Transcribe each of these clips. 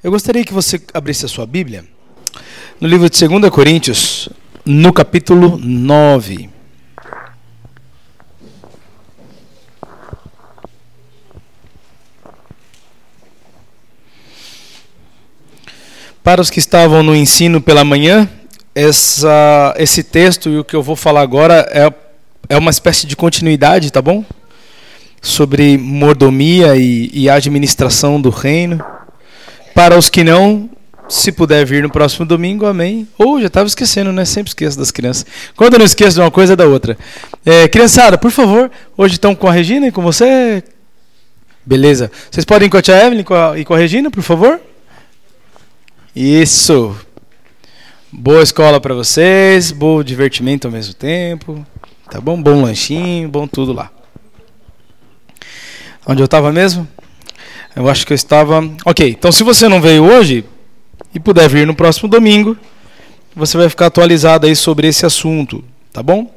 Eu gostaria que você abrisse a sua Bíblia no livro de 2 Coríntios, no capítulo 9. Para os que estavam no ensino pela manhã, essa, esse texto e o que eu vou falar agora é, é uma espécie de continuidade, tá bom? Sobre mordomia e, e administração do reino. Para os que não, se puder vir no próximo domingo, amém. Ou já estava esquecendo, né? Sempre esqueço das crianças. Quando eu não esqueço de uma coisa, é da outra. É, criançada, por favor, hoje estão com a Regina e com você? Beleza. Vocês podem ir com a tia Evelyn e com a Regina, por favor? Isso. Boa escola para vocês, bom divertimento ao mesmo tempo. Tá bom? Bom lanchinho, bom tudo lá. Onde eu estava mesmo? Eu acho que eu estava. Ok, então se você não veio hoje e puder vir no próximo domingo, você vai ficar atualizado aí sobre esse assunto, tá bom?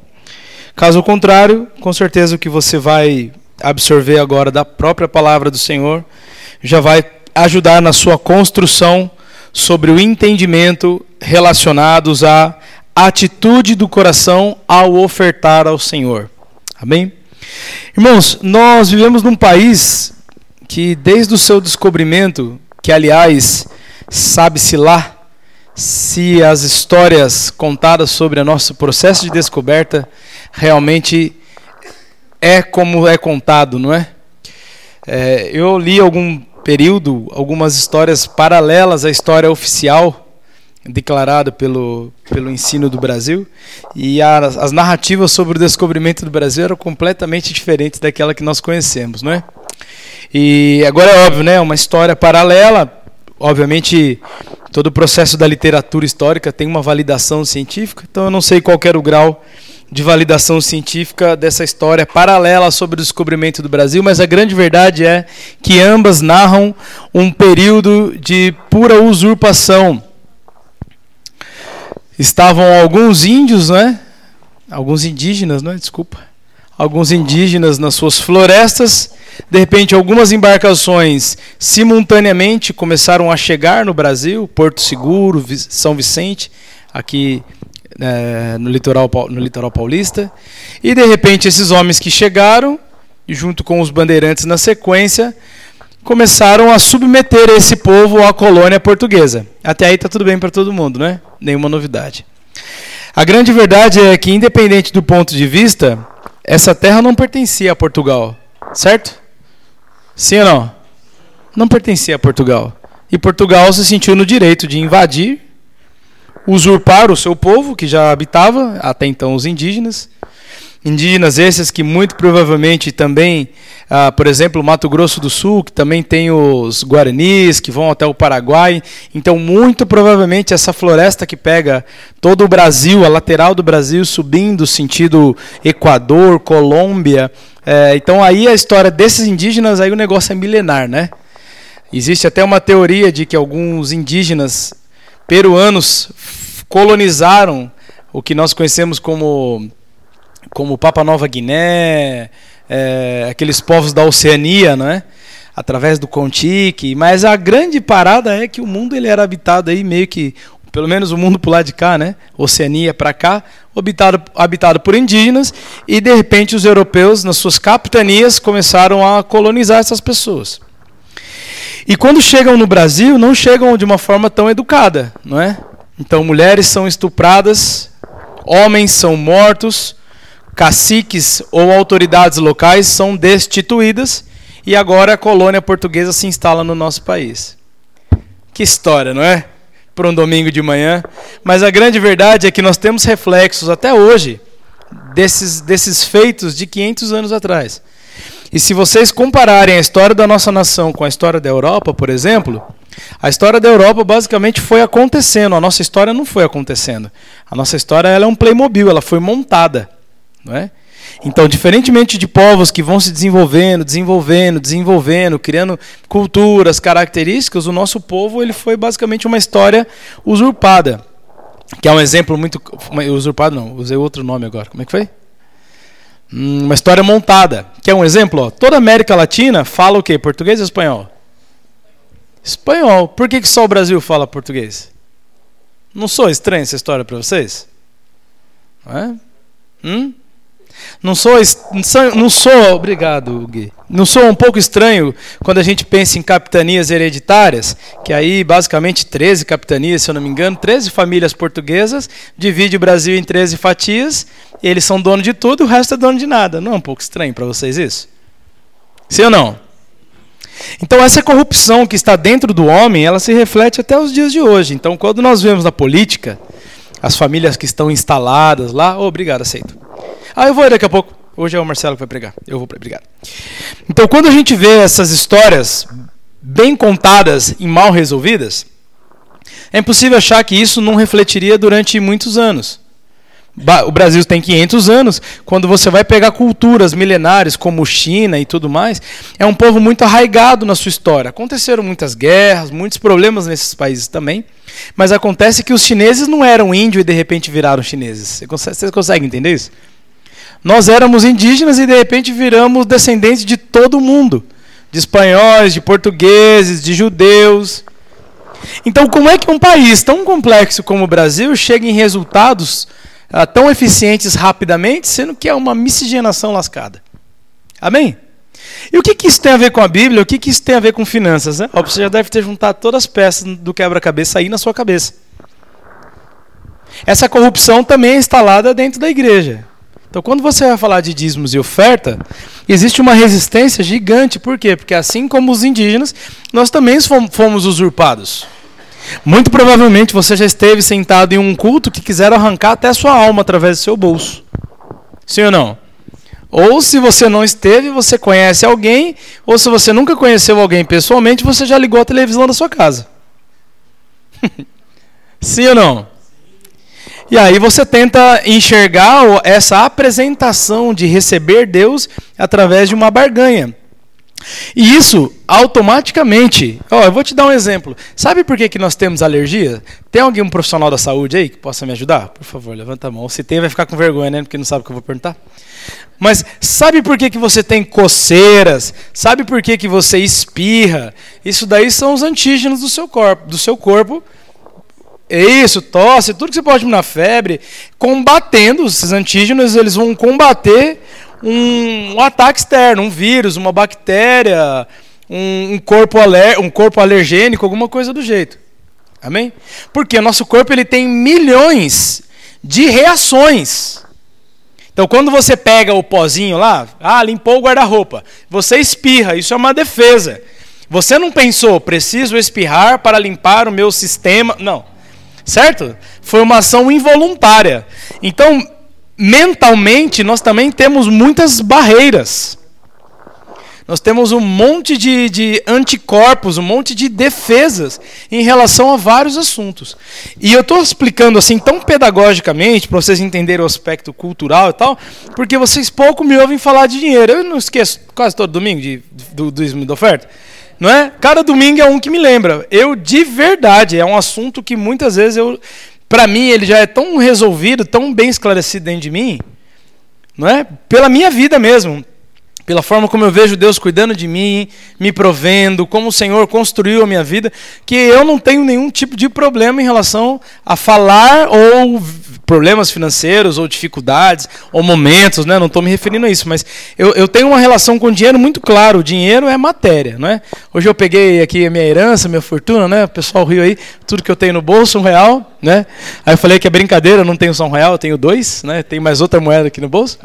Caso contrário, com certeza o que você vai absorver agora da própria palavra do Senhor já vai ajudar na sua construção sobre o entendimento relacionados à atitude do coração ao ofertar ao Senhor. Amém? Irmãos, nós vivemos num país que desde o seu descobrimento, que aliás, sabe-se lá se as histórias contadas sobre o nosso processo de descoberta realmente é como é contado, não é? é eu li algum período algumas histórias paralelas à história oficial declarada pelo, pelo ensino do Brasil e a, as narrativas sobre o descobrimento do Brasil eram completamente diferentes daquela que nós conhecemos, não é? E agora é óbvio, né? Uma história paralela. Obviamente, todo o processo da literatura histórica tem uma validação científica, então eu não sei qual era o grau de validação científica dessa história paralela sobre o descobrimento do Brasil, mas a grande verdade é que ambas narram um período de pura usurpação. Estavam alguns índios, né? Alguns indígenas, né? Desculpa. Alguns indígenas nas suas florestas de repente, algumas embarcações simultaneamente começaram a chegar no Brasil, Porto Seguro, São Vicente, aqui é, no, litoral, no litoral paulista. E de repente, esses homens que chegaram, junto com os bandeirantes na sequência, começaram a submeter esse povo à colônia portuguesa. Até aí está tudo bem para todo mundo, né? Nenhuma novidade. A grande verdade é que, independente do ponto de vista, essa terra não pertencia a Portugal, certo? Sim ou não? Não pertencia a Portugal. E Portugal se sentiu no direito de invadir, usurpar o seu povo, que já habitava, até então os indígenas. Indígenas esses que muito provavelmente também, ah, por exemplo, Mato Grosso do Sul, que também tem os guaranis, que vão até o Paraguai. Então, muito provavelmente, essa floresta que pega todo o Brasil, a lateral do Brasil, subindo sentido Equador, Colômbia, é, então aí a história desses indígenas, aí o negócio é milenar, né? Existe até uma teoria de que alguns indígenas peruanos colonizaram o que nós conhecemos como como Papa Nova Guiné, é, aqueles povos da Oceania, não é? Através do Contique, mas a grande parada é que o mundo ele era habitado aí meio que pelo menos o mundo por lá de cá, né? Oceania para cá, habitado, habitado por indígenas, e de repente os europeus, nas suas capitanias, começaram a colonizar essas pessoas. E quando chegam no Brasil, não chegam de uma forma tão educada, não é? Então, mulheres são estupradas, homens são mortos, caciques ou autoridades locais são destituídas, e agora a colônia portuguesa se instala no nosso país. Que história, não é? para um domingo de manhã. Mas a grande verdade é que nós temos reflexos até hoje desses, desses feitos de 500 anos atrás. E se vocês compararem a história da nossa nação com a história da Europa, por exemplo, a história da Europa basicamente foi acontecendo, a nossa história não foi acontecendo. A nossa história ela é um Playmobil, ela foi montada. Não é? Então, diferentemente de povos que vão se desenvolvendo, desenvolvendo, desenvolvendo, criando culturas, características, o nosso povo ele foi basicamente uma história usurpada. Que é um exemplo muito. Usurpado não, usei outro nome agora. Como é que foi? Hum, uma história montada. Que é um exemplo, ó. Toda a América Latina fala o quê? Português ou espanhol? Espanhol. Por que, que só o Brasil fala português? Não sou estranha essa história para vocês? Não é? Hum? Não sou, não sou, obrigado, Gui. Não sou um pouco estranho quando a gente pensa em capitanias hereditárias, que aí basicamente 13 capitanias, se eu não me engano, 13 famílias portuguesas, divide o Brasil em 13 fatias, eles são dono de tudo, o resto é dono de nada. Não é um pouco estranho para vocês isso? Sim ou não? Então essa corrupção que está dentro do homem, ela se reflete até os dias de hoje. Então quando nós vemos na política as famílias que estão instaladas lá, oh, obrigado, aceito. Ah, eu vou daqui a pouco. Hoje é o Marcelo que vai pregar. Eu vou pregar. Então, quando a gente vê essas histórias bem contadas e mal resolvidas, é impossível achar que isso não refletiria durante muitos anos. O Brasil tem 500 anos. Quando você vai pegar culturas milenares como China e tudo mais, é um povo muito arraigado na sua história. Aconteceram muitas guerras, muitos problemas nesses países também. Mas acontece que os chineses não eram índios e de repente viraram chineses. Você consegue, você consegue entender isso? Nós éramos indígenas e de repente viramos descendentes de todo mundo, de espanhóis, de portugueses, de judeus. Então, como é que um país tão complexo como o Brasil chega em resultados ah, tão eficientes rapidamente, sendo que é uma miscigenação lascada? Amém? E o que, que isso tem a ver com a Bíblia? O que, que isso tem a ver com finanças? Né? Você já deve ter juntado todas as peças do quebra-cabeça aí na sua cabeça. Essa corrupção também é instalada dentro da igreja. Então, quando você vai falar de dízimos e oferta, existe uma resistência gigante. Por quê? Porque assim como os indígenas, nós também fomos usurpados. Muito provavelmente você já esteve sentado em um culto que quiseram arrancar até a sua alma através do seu bolso. Sim ou não? Ou se você não esteve, você conhece alguém, ou se você nunca conheceu alguém pessoalmente, você já ligou a televisão da sua casa. Sim ou não? E aí você tenta enxergar essa apresentação de receber Deus através de uma barganha. E isso automaticamente. Ó, eu vou te dar um exemplo. Sabe por que, que nós temos alergia? Tem alguém um profissional da saúde aí que possa me ajudar? Por favor, levanta a mão. Se tem, vai ficar com vergonha, né? Porque não sabe o que eu vou perguntar. Mas sabe por que, que você tem coceiras? Sabe por que, que você espirra? Isso daí são os antígenos do seu corpo, do seu corpo isso, tosse, tudo que você pode na febre, combatendo esses antígenos, eles vão combater um, um ataque externo, um vírus, uma bactéria, um, um, corpo aler, um corpo alergênico, alguma coisa do jeito. Amém? Porque o nosso corpo ele tem milhões de reações. Então, quando você pega o pozinho lá, ah, limpou o guarda-roupa, você espirra, isso é uma defesa. Você não pensou, preciso espirrar para limpar o meu sistema. Não. Certo? Foi uma ação involuntária. Então, mentalmente, nós também temos muitas barreiras. Nós temos um monte de, de, anticorpos, um monte de defesas em relação a vários assuntos. E eu estou explicando assim tão pedagogicamente, para vocês entenderem o aspecto cultural e tal, porque vocês pouco me ouvem falar de dinheiro. Eu não esqueço quase todo domingo de, do, do, da oferta. Não é? Cada domingo é um que me lembra. Eu, de verdade, é um assunto que muitas vezes eu. Para mim, ele já é tão resolvido, tão bem esclarecido dentro de mim, não é? Pela minha vida mesmo pela forma como eu vejo Deus cuidando de mim, me provendo, como o Senhor construiu a minha vida, que eu não tenho nenhum tipo de problema em relação a falar ou problemas financeiros, ou dificuldades, ou momentos, né? não estou me referindo a isso, mas eu, eu tenho uma relação com o dinheiro muito claro, o dinheiro é matéria. Não é? Hoje eu peguei aqui a minha herança, minha fortuna, né? o pessoal riu aí, tudo que eu tenho no bolso, um real, né? aí eu falei que é brincadeira, eu não tenho só um real, eu tenho dois, né? tem mais outra moeda aqui no bolso.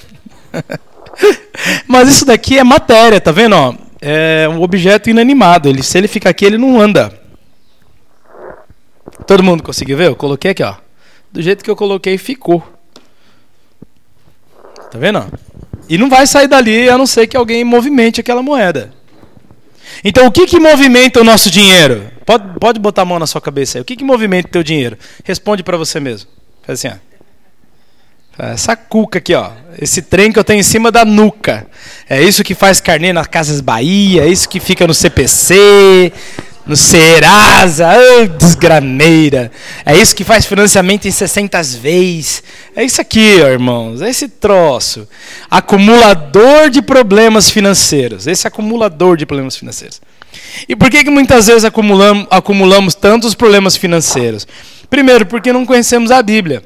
Mas isso daqui é matéria, tá vendo? Ó? É um objeto inanimado. Ele, se ele fica aqui, ele não anda. Todo mundo conseguiu ver? Eu coloquei aqui, ó. Do jeito que eu coloquei, ficou. Tá vendo? E não vai sair dali a não ser que alguém movimente aquela moeda. Então, o que, que movimenta o nosso dinheiro? Pode, pode botar a mão na sua cabeça aí. O que, que movimenta o teu dinheiro? Responde para você mesmo. Faz assim, ó. Essa cuca aqui, ó. Esse trem que eu tenho em cima da nuca. É isso que faz carnê nas Casas Bahia, é isso que fica no CPC, no Serasa, oh, desgraneira. É isso que faz financiamento em 60 vezes. É isso aqui, ó, irmãos. É esse troço. Acumulador de problemas financeiros. Esse acumulador de problemas financeiros. E por que, que muitas vezes acumulamos, acumulamos tantos problemas financeiros? Primeiro, porque não conhecemos a Bíblia.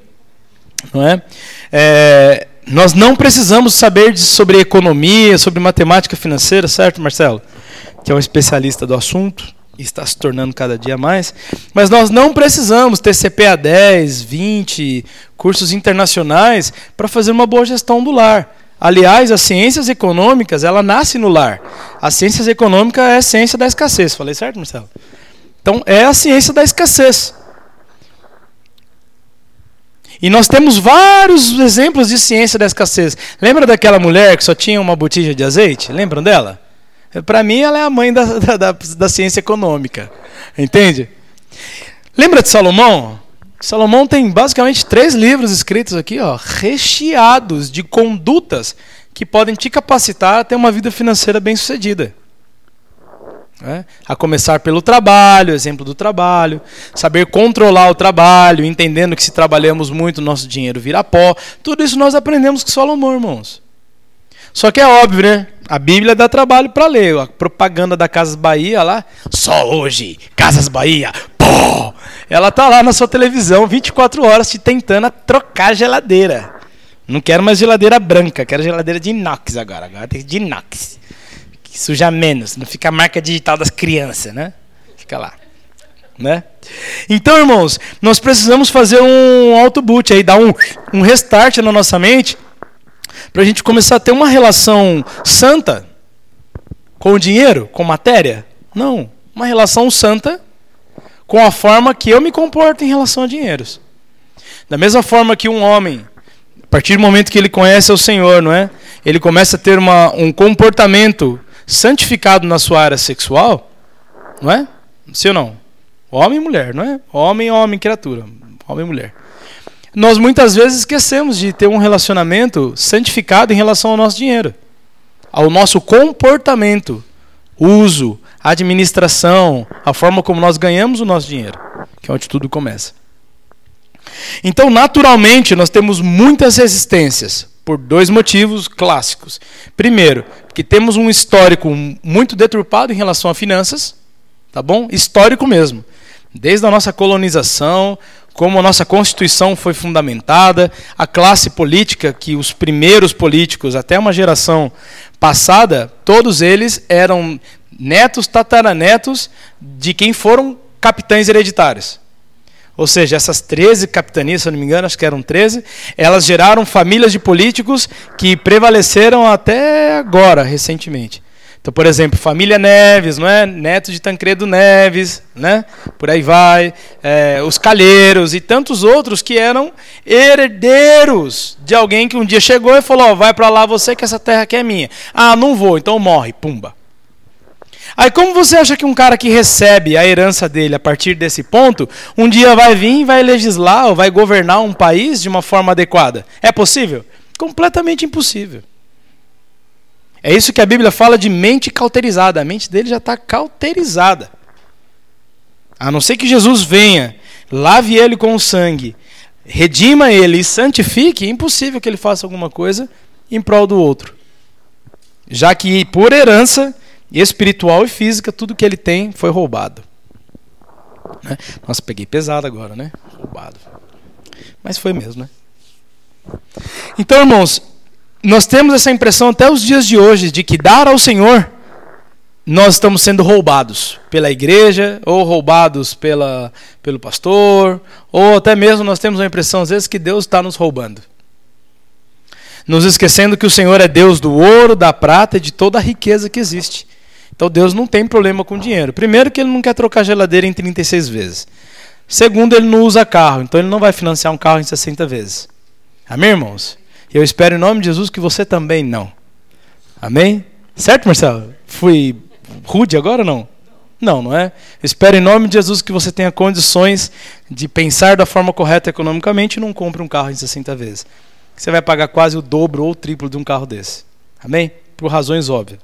Não é? é nós não precisamos saber sobre economia, sobre matemática financeira, certo, Marcelo? Que é um especialista do assunto está se tornando cada dia mais. Mas nós não precisamos ter CPA 10, 20, cursos internacionais para fazer uma boa gestão do lar. Aliás, as ciências econômicas, ela nasce no lar. A ciências econômica é a ciência da escassez. Falei certo, Marcelo? Então, é a ciência da escassez. E nós temos vários exemplos de ciência da escassez. Lembra daquela mulher que só tinha uma botija de azeite? Lembram dela? Para mim, ela é a mãe da, da, da, ciência econômica. Entende? Lembra de Salomão? Salomão tem basicamente três livros escritos aqui, ó, recheados de condutas que podem te capacitar a ter uma vida financeira bem sucedida. É? A começar pelo trabalho, exemplo do trabalho, saber controlar o trabalho, entendendo que se trabalhamos muito, nosso dinheiro vira pó. Tudo isso nós aprendemos com Salomão, irmãos. Só que é óbvio, né? A Bíblia dá trabalho para ler. A propaganda da Casas Bahia lá, só hoje, Casas Bahia, pô! Ela tá lá na sua televisão 24 horas te tentando trocar geladeira. Não quero mais geladeira branca, quero geladeira de inox agora. Agora tem de inox. Que suja menos, não fica a marca digital das crianças, né? Fica lá. Né? Então, irmãos, nós precisamos fazer um auto-boot aí, dar um, um restart na nossa mente para a gente começar a ter uma relação santa com o dinheiro, com matéria? Não. Uma relação santa com a forma que eu me comporto em relação a dinheiros. Da mesma forma que um homem, a partir do momento que ele conhece o Senhor, não é? Ele começa a ter uma, um comportamento santificado na sua área sexual, não é? Sim ou não? Homem e mulher, não é? Homem, homem, criatura. Homem e mulher nós muitas vezes esquecemos de ter um relacionamento santificado em relação ao nosso dinheiro, ao nosso comportamento, uso, administração, a forma como nós ganhamos o nosso dinheiro, que é onde tudo começa. Então, naturalmente, nós temos muitas resistências por dois motivos clássicos. Primeiro, que temos um histórico muito deturpado em relação a finanças, tá bom? Histórico mesmo. Desde a nossa colonização, como a nossa Constituição foi fundamentada, a classe política, que os primeiros políticos, até uma geração passada, todos eles eram netos, tataranetos de quem foram capitães hereditários. Ou seja, essas 13 capitanias, se eu não me engano, acho que eram 13, elas geraram famílias de políticos que prevaleceram até agora, recentemente. Então, por exemplo, família Neves, não é? Neto de Tancredo Neves, né? Por aí vai. É, os Calheiros e tantos outros que eram herdeiros de alguém que um dia chegou e falou: oh, vai para lá você que essa terra aqui é minha. Ah, não vou, então morre, pumba. Aí, como você acha que um cara que recebe a herança dele a partir desse ponto, um dia vai vir e vai legislar ou vai governar um país de uma forma adequada? É possível? Completamente impossível. É isso que a Bíblia fala de mente cauterizada. A mente dele já está cauterizada. A não ser que Jesus venha, lave ele com o sangue, redima ele e santifique, é impossível que ele faça alguma coisa em prol do outro. Já que por herança espiritual e física, tudo que ele tem foi roubado. Né? Nossa, peguei pesado agora, né? Roubado. Mas foi mesmo, né? Então, irmãos, nós temos essa impressão até os dias de hoje de que dar ao Senhor nós estamos sendo roubados pela igreja, ou roubados pela, pelo pastor, ou até mesmo nós temos a impressão às vezes que Deus está nos roubando. Nos esquecendo que o Senhor é Deus do ouro, da prata e de toda a riqueza que existe. Então Deus não tem problema com dinheiro. Primeiro, que Ele não quer trocar geladeira em 36 vezes. Segundo, Ele não usa carro, então Ele não vai financiar um carro em 60 vezes. Amém, irmãos? E eu espero em nome de Jesus que você também não. Amém? Certo, Marcelo? Fui rude agora ou não? Não, não é? Eu espero em nome de Jesus que você tenha condições de pensar da forma correta economicamente e não compre um carro em 60 vezes. Você vai pagar quase o dobro ou o triplo de um carro desse. Amém? Por razões óbvias.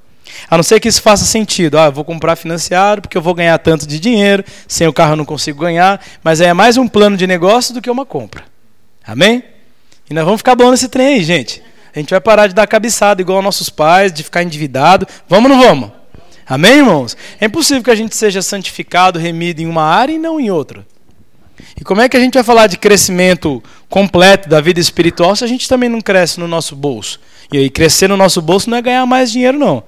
A não ser que isso faça sentido. Ah, eu vou comprar financiado porque eu vou ganhar tanto de dinheiro, sem o carro eu não consigo ganhar. Mas é mais um plano de negócio do que uma compra. Amém? E nós vamos ficar bom nesse trem aí, gente. A gente vai parar de dar cabeçada igual nossos pais, de ficar endividado. Vamos ou não vamos? Amém, irmãos? É impossível que a gente seja santificado, remido em uma área e não em outra. E como é que a gente vai falar de crescimento completo da vida espiritual se a gente também não cresce no nosso bolso? E aí, crescer no nosso bolso não é ganhar mais dinheiro, não.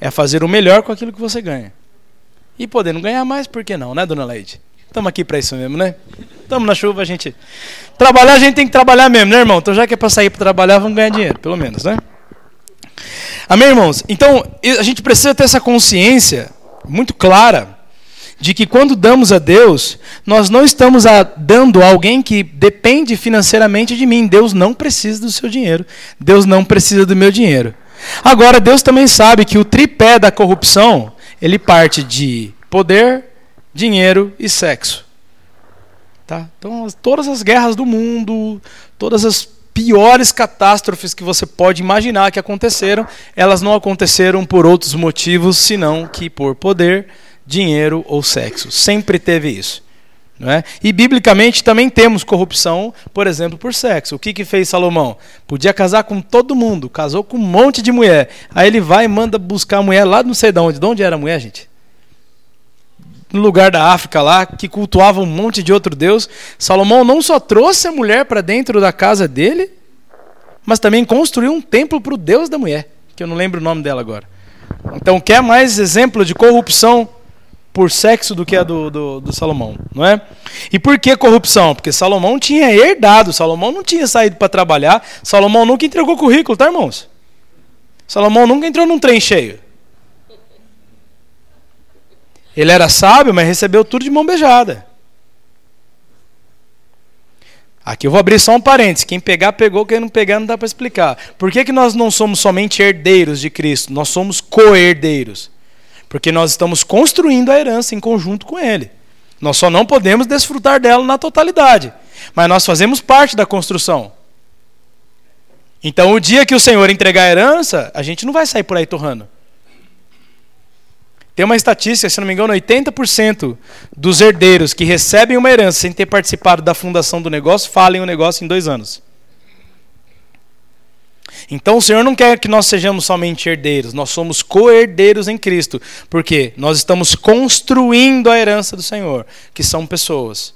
É fazer o melhor com aquilo que você ganha. E podendo ganhar mais, por que não, né, dona Leide? Estamos aqui para isso mesmo, né? Estamos na chuva, a gente. Trabalhar, a gente tem que trabalhar mesmo, né, irmão? Então, já que é para sair para trabalhar, vamos ganhar dinheiro, pelo menos, né? Amém, irmãos? Então, a gente precisa ter essa consciência muito clara de que quando damos a Deus, nós não estamos a, dando a alguém que depende financeiramente de mim. Deus não precisa do seu dinheiro. Deus não precisa do meu dinheiro. Agora, Deus também sabe que o tripé da corrupção, ele parte de poder, dinheiro e sexo. Tá? Então, todas as guerras do mundo, todas as piores catástrofes que você pode imaginar que aconteceram, elas não aconteceram por outros motivos senão que por poder, dinheiro ou sexo. Sempre teve isso. É? E biblicamente também temos corrupção, por exemplo, por sexo. O que, que fez Salomão? Podia casar com todo mundo, casou com um monte de mulher. Aí ele vai e manda buscar a mulher lá não sei de onde. De onde era a mulher, gente? No lugar da África lá, que cultuava um monte de outro Deus, Salomão não só trouxe a mulher para dentro da casa dele, mas também construiu um templo para o Deus da mulher, que eu não lembro o nome dela agora. Então, quer mais exemplo de corrupção por sexo do que a do, do, do, Salomão, não é? E por que corrupção? Porque Salomão tinha herdado, Salomão não tinha saído para trabalhar, Salomão nunca entregou currículo, tá, irmãos? Salomão nunca entrou num trem cheio. Ele era sábio, mas recebeu tudo de mão beijada. Aqui eu vou abrir só um parênteses. Quem pegar, pegou. Quem não pegar, não dá para explicar. Por que, que nós não somos somente herdeiros de Cristo? Nós somos co-herdeiros. Porque nós estamos construindo a herança em conjunto com Ele. Nós só não podemos desfrutar dela na totalidade. Mas nós fazemos parte da construção. Então, o dia que o Senhor entregar a herança, a gente não vai sair por aí torrando. Tem uma estatística, se não me engano, 80% dos herdeiros que recebem uma herança sem ter participado da fundação do negócio falem o negócio em dois anos. Então o Senhor não quer que nós sejamos somente herdeiros, nós somos co-herdeiros em Cristo, porque nós estamos construindo a herança do Senhor, que são pessoas,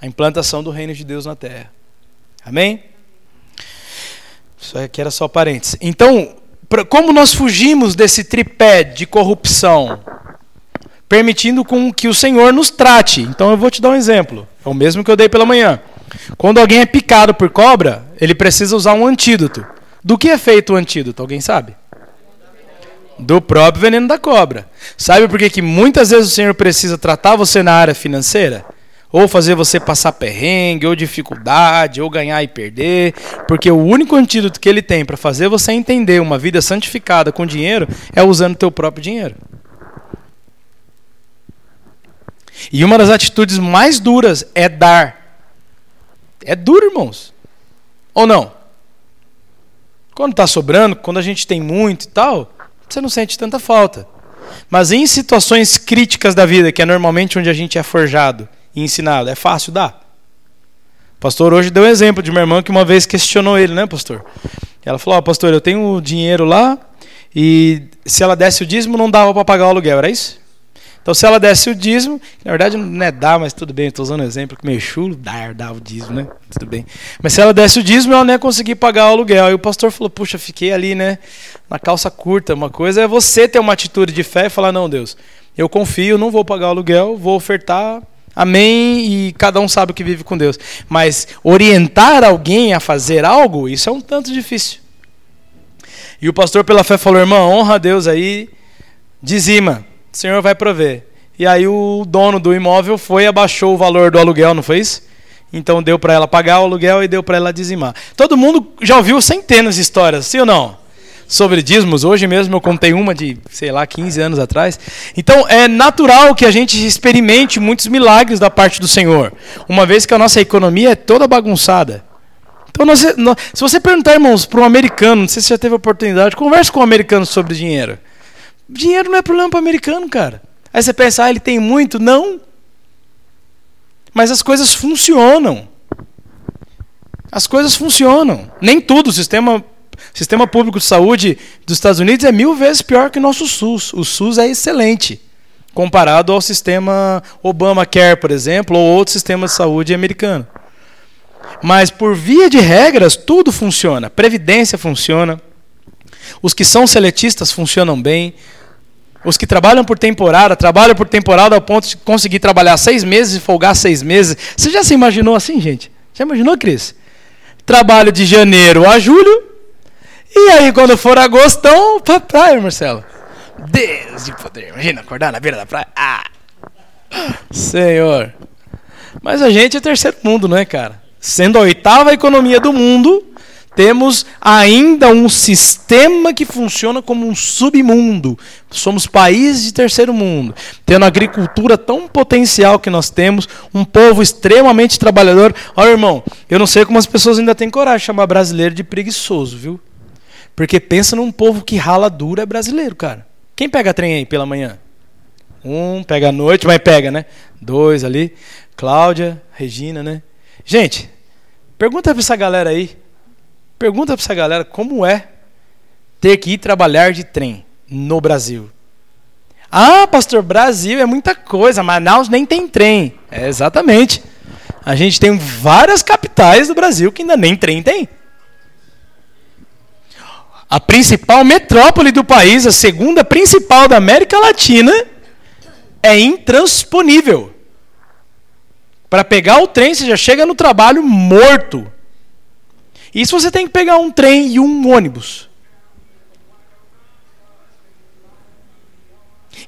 a implantação do reino de Deus na terra. Amém? Isso aqui era só parênteses. Então, como nós fugimos desse tripé de corrupção, permitindo com que o Senhor nos trate. Então eu vou te dar um exemplo. É o mesmo que eu dei pela manhã. Quando alguém é picado por cobra, ele precisa usar um antídoto. Do que é feito o antídoto? Alguém sabe? Do próprio veneno da cobra. Sabe por que, que muitas vezes o Senhor precisa tratar você na área financeira? Ou fazer você passar perrengue, ou dificuldade, ou ganhar e perder, porque o único antídoto que ele tem para fazer você entender uma vida santificada com dinheiro é usando o teu próprio dinheiro. E uma das atitudes mais duras é dar. É duro, irmãos. Ou não? Quando está sobrando, quando a gente tem muito e tal, você não sente tanta falta. Mas em situações críticas da vida, que é normalmente onde a gente é forjado, e ensiná-lo. É fácil dar. O pastor hoje deu um exemplo de uma irmã que uma vez questionou ele, né, pastor? Ela falou: oh, pastor, eu tenho dinheiro lá e se ela desse o dízimo não dava para pagar o aluguel, era isso? Então, se ela desse o dízimo, na verdade não é dar, mas tudo bem, estou usando um exemplo que meio chulo, dar, dar o dízimo, né? Tudo bem. Mas se ela desse o dízimo, ela não ia conseguir pagar o aluguel. Aí o pastor falou: Puxa, fiquei ali, né? Na calça curta. Uma coisa é você ter uma atitude de fé e falar: Não, Deus, eu confio, não vou pagar o aluguel, vou ofertar Amém? E cada um sabe o que vive com Deus. Mas orientar alguém a fazer algo, isso é um tanto difícil. E o pastor, pela fé, falou: irmão, honra a Deus aí, dizima, o Senhor vai prover. E aí o dono do imóvel foi e abaixou o valor do aluguel, não foi isso? Então deu para ela pagar o aluguel e deu para ela dizimar. Todo mundo já ouviu centenas de histórias, sim ou não? Sobre dízimos. Hoje mesmo eu contei uma de, sei lá, 15 anos atrás. Então é natural que a gente experimente muitos milagres da parte do Senhor, uma vez que a nossa economia é toda bagunçada. Então, nós, nós, se você perguntar, irmãos, para um americano, não sei se já teve oportunidade, converse com um americano sobre dinheiro. Dinheiro não é problema para o americano, cara. Aí você pensa, ah, ele tem muito? Não. Mas as coisas funcionam. As coisas funcionam. Nem tudo, o sistema O sistema público de saúde dos Estados Unidos é mil vezes pior que o nosso SUS. O SUS é excelente comparado ao sistema Obamacare, por exemplo, ou outro sistema de saúde americano. Mas por via de regras, tudo funciona. Previdência funciona. Os que são seletistas funcionam bem. Os que trabalham por temporada, trabalham por temporada ao ponto de conseguir trabalhar seis meses e folgar seis meses. Você já se imaginou assim, gente? Já imaginou, Cris? Trabalho de janeiro a julho. E aí, quando for agostão, pra praia, Marcelo. Deus de poder. Imagina acordar na beira da praia. Ah! Senhor. Mas a gente é terceiro mundo, não é, cara? Sendo a oitava economia do mundo, temos ainda um sistema que funciona como um submundo. Somos países de terceiro mundo, tendo agricultura tão potencial que nós temos, um povo extremamente trabalhador. Olha, irmão, eu não sei como as pessoas ainda têm coragem de chamar brasileiro de preguiçoso, viu? Porque pensa num povo que rala duro é brasileiro, cara. Quem pega trem aí pela manhã? Um, pega à noite, mas pega, né? Dois ali. Cláudia, Regina, né? Gente, pergunta para essa galera aí Pergunta para essa galera como é ter que ir trabalhar de trem no Brasil. Ah, pastor, Brasil é muita coisa, Manaus nem tem trem. É, exatamente. A gente tem várias capitais do Brasil que ainda nem trem tem. A principal metrópole do país, a segunda principal da América Latina, é intransponível. Para pegar o trem, você já chega no trabalho morto. Se você tem que pegar um trem e um ônibus?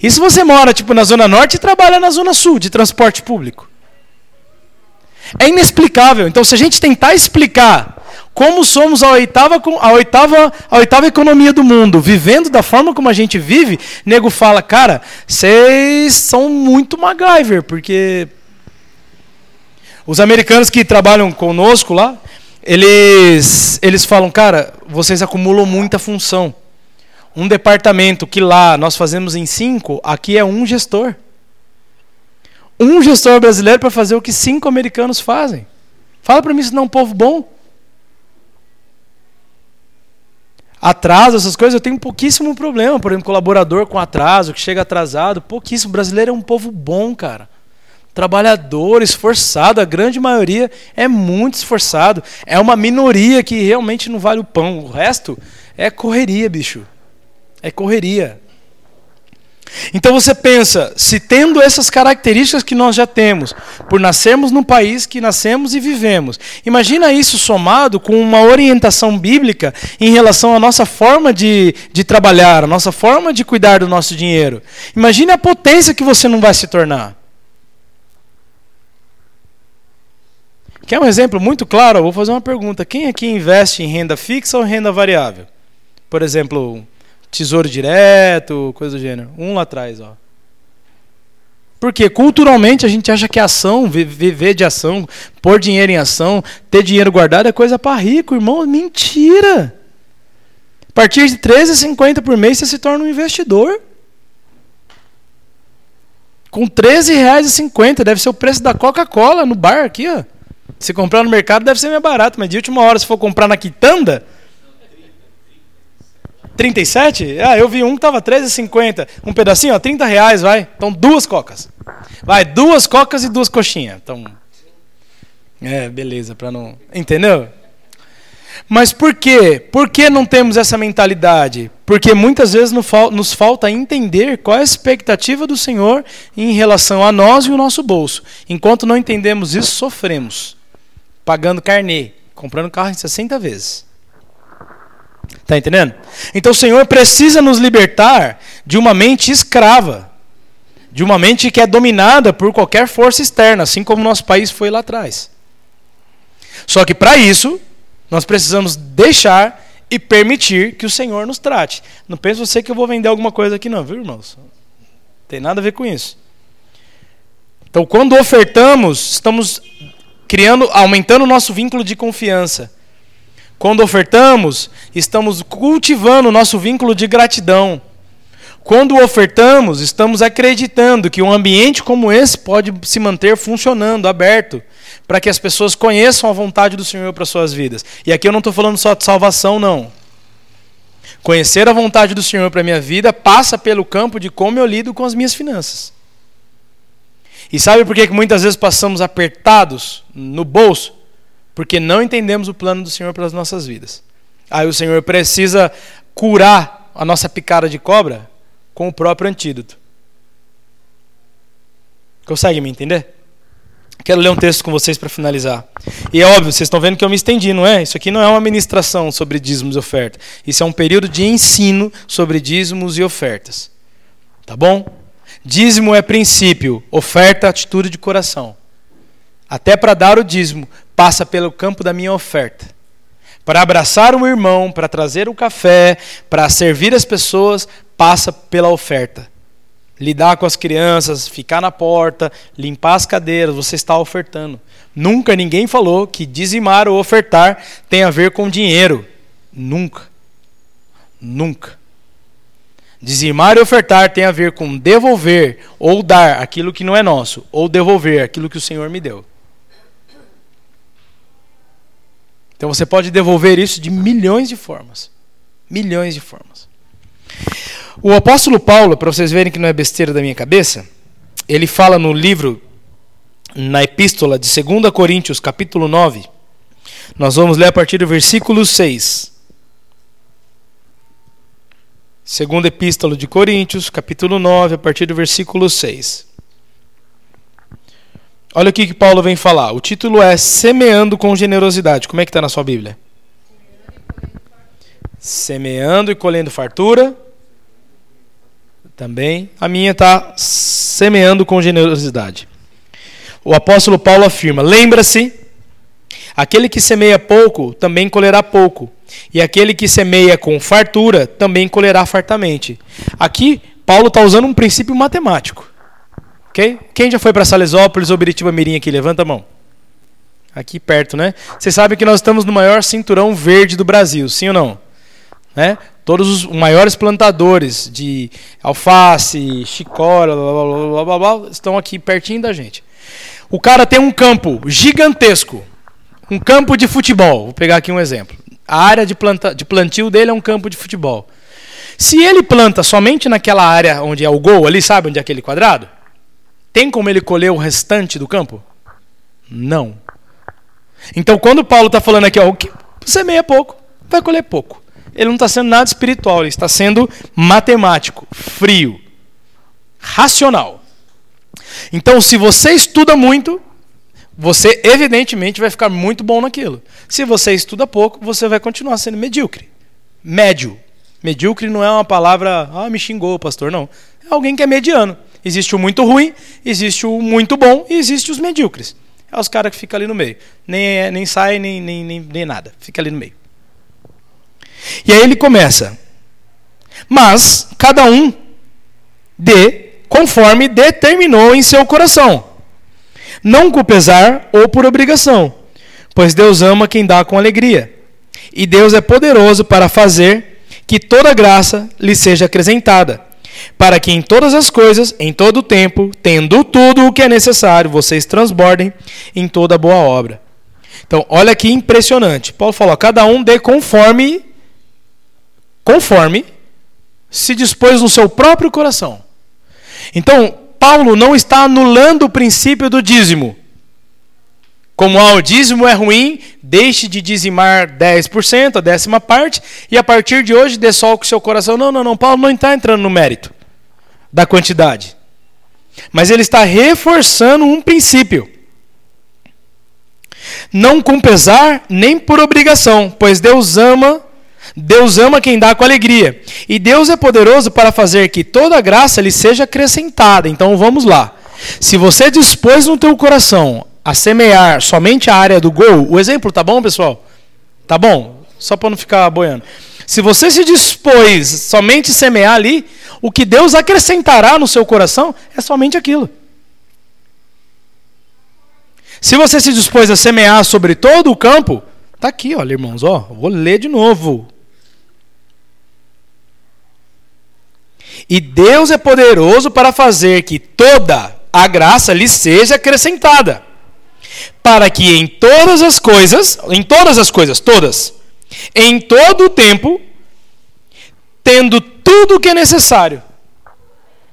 E se você mora tipo na zona norte e trabalha na zona sul de transporte público? É inexplicável. Então, se a gente tentar explicar como somos a oitava, a oitava, a oitava economia do mundo, vivendo da forma como a gente vive, nego fala, cara, vocês são muito MacGyver, porque os americanos que trabalham conosco lá, eles, eles falam, cara, vocês acumulam muita função. Um departamento que lá nós fazemos em cinco, aqui é um gestor. Um gestor brasileiro para fazer o que cinco americanos fazem. Fala para mim se não é um povo bom. Atraso, essas coisas, eu tenho pouquíssimo problema. Por exemplo, colaborador com atraso, que chega atrasado. Pouquíssimo. O brasileiro é um povo bom, cara trabalhador, esforçado, a grande maioria é muito esforçado. É uma minoria que realmente não vale o pão. O resto é correria, bicho. É correria. Então você pensa, se tendo essas características que nós já temos, por nascermos num país que nascemos e vivemos, imagina isso somado com uma orientação bíblica em relação à nossa forma de, de trabalhar, a nossa forma de cuidar do nosso dinheiro. Imagine a potência que você não vai se tornar. Quer um exemplo muito claro? Eu vou fazer uma pergunta. Quem aqui investe em renda fixa ou renda variável? Por exemplo, tesouro direto, coisa do gênero. Um lá atrás, ó. Porque culturalmente a gente acha que ação, viver de ação, pôr dinheiro em ação, ter dinheiro guardado é coisa para rico, irmão. Mentira! A partir de 13,50 por mês você se torna um investidor. Com 13,50 deve ser o preço da Coca-Cola no bar aqui, ó. Se comprar no mercado deve ser mais barato, mas de última hora, se for comprar na quitanda. 37? Ah, eu vi um que tava 13,50. Um pedacinho, ó, 30 reais, vai. Então, duas cocas. Vai, duas cocas e duas coxinhas. Então. É, beleza, para não. Entendeu? Mas por quê? Por que não temos essa mentalidade? Porque muitas vezes nos falta entender qual é a expectativa do Senhor em relação a nós e o nosso bolso. Enquanto não entendemos isso, sofremos pagando carnê, comprando carro em 60 vezes. Está entendendo? Então o Senhor precisa nos libertar de uma mente escrava, de uma mente que é dominada por qualquer força externa, assim como nosso país foi lá atrás. Só que para isso, nós precisamos deixar e permitir que o Senhor nos trate. Não pense você que eu vou vender alguma coisa aqui, não, viu, irmãos? Não tem nada a ver com isso. Então, quando ofertamos, estamos criando, aumentando o nosso vínculo de confiança. Quando ofertamos, estamos cultivando o nosso vínculo de gratidão. Quando ofertamos, estamos acreditando que um ambiente como esse pode se manter funcionando, aberto, para que as pessoas conheçam a vontade do Senhor para suas vidas. E aqui eu não estou falando só de salvação, não. Conhecer a vontade do Senhor para a minha vida passa pelo campo de como eu lido com as minhas finanças. E sabe por que muitas vezes passamos apertados no bolso? Porque não entendemos o plano do Senhor para as nossas vidas. Aí o Senhor precisa curar a nossa picada de cobra com o próprio antídoto. Consegue me entender? Quero ler um texto com vocês para finalizar. E é óbvio, vocês estão vendo que eu me estendi, não é? Isso aqui não é uma ministração sobre dízimos e ofertas. Isso é um período de ensino sobre dízimos e ofertas. Tá bom? Dízimo é princípio, oferta, atitude de coração. Até para dar o dízimo, passa pelo campo da minha oferta. Para abraçar um irmão, para trazer o café, para servir as pessoas, passa pela oferta lidar com as crianças, ficar na porta, limpar as cadeiras, você está ofertando. Nunca ninguém falou que dizimar ou ofertar tem a ver com dinheiro. Nunca. Nunca. Dizimar e ofertar tem a ver com devolver ou dar aquilo que não é nosso, ou devolver aquilo que o Senhor me deu. Então você pode devolver isso de milhões de formas. Milhões de formas. O apóstolo Paulo, para vocês verem que não é besteira da minha cabeça, ele fala no livro, na epístola de 2 Coríntios, capítulo 9. Nós vamos ler a partir do versículo 6. Segunda epístola de Coríntios, capítulo 9, a partir do versículo 6. Olha o que, que Paulo vem falar. O título é Semeando com Generosidade. Como é que está na sua Bíblia? Semeando e colhendo fartura também. A minha está semeando com generosidade. O apóstolo Paulo afirma: Lembra-se, aquele que semeia pouco também colherá pouco, e aquele que semeia com fartura também colherá fartamente. Aqui, Paulo está usando um princípio matemático. Okay? Quem já foi para Salesópolis ou Biritiba Mirim aqui? Levanta a mão. Aqui perto, né? Vocês sabem que nós estamos no maior cinturão verde do Brasil, sim ou não? Né? Todos os maiores plantadores de alface, chicória, blá, blá, blá, blá, estão aqui pertinho da gente. O cara tem um campo gigantesco, um campo de futebol. Vou pegar aqui um exemplo. A área de, planta, de plantio dele é um campo de futebol. Se ele planta somente naquela área onde é o gol, ali, sabe onde é aquele quadrado? Tem como ele colher o restante do campo? Não. Então, quando Paulo está falando aqui, ó, o que semeia pouco, vai colher pouco ele não está sendo nada espiritual, ele está sendo matemático, frio, racional. Então, se você estuda muito, você evidentemente vai ficar muito bom naquilo. Se você estuda pouco, você vai continuar sendo medíocre. Médio. Medíocre não é uma palavra, ah, me xingou, pastor, não. É alguém que é mediano. Existe o muito ruim, existe o muito bom e existe os medíocres. É os caras que ficam ali no meio. Nem, é, nem sai, nem, nem, nem, nem nada. Fica ali no meio. E aí ele começa. Mas cada um dê conforme determinou em seu coração, não com pesar ou por obrigação, pois Deus ama quem dá com alegria. E Deus é poderoso para fazer que toda graça lhe seja acrescentada, para que em todas as coisas, em todo o tempo, tendo tudo o que é necessário, vocês transbordem em toda boa obra. Então, olha que impressionante. Paulo falou: cada um dê conforme conforme se dispôs no seu próprio coração. Então, Paulo não está anulando o princípio do dízimo. Como o dízimo é ruim, deixe de dizimar 10%, a décima parte, e a partir de hoje dê só o seu coração. Não, não, não. Paulo não está entrando no mérito da quantidade. Mas ele está reforçando um princípio. Não com pesar nem por obrigação, pois Deus ama Deus ama quem dá com alegria. E Deus é poderoso para fazer que toda graça lhe seja acrescentada. Então vamos lá. Se você dispôs no teu coração a semear somente a área do gol, o exemplo tá bom, pessoal? Tá bom? Só para não ficar boiando. Se você se dispôs somente a semear ali, o que Deus acrescentará no seu coração é somente aquilo. Se você se dispôs a semear sobre todo o campo, tá aqui, olha, irmãos, ó, vou ler de novo. E Deus é poderoso para fazer que toda a graça lhe seja acrescentada, para que em todas as coisas, em todas as coisas, todas, em todo o tempo, tendo tudo o que é necessário.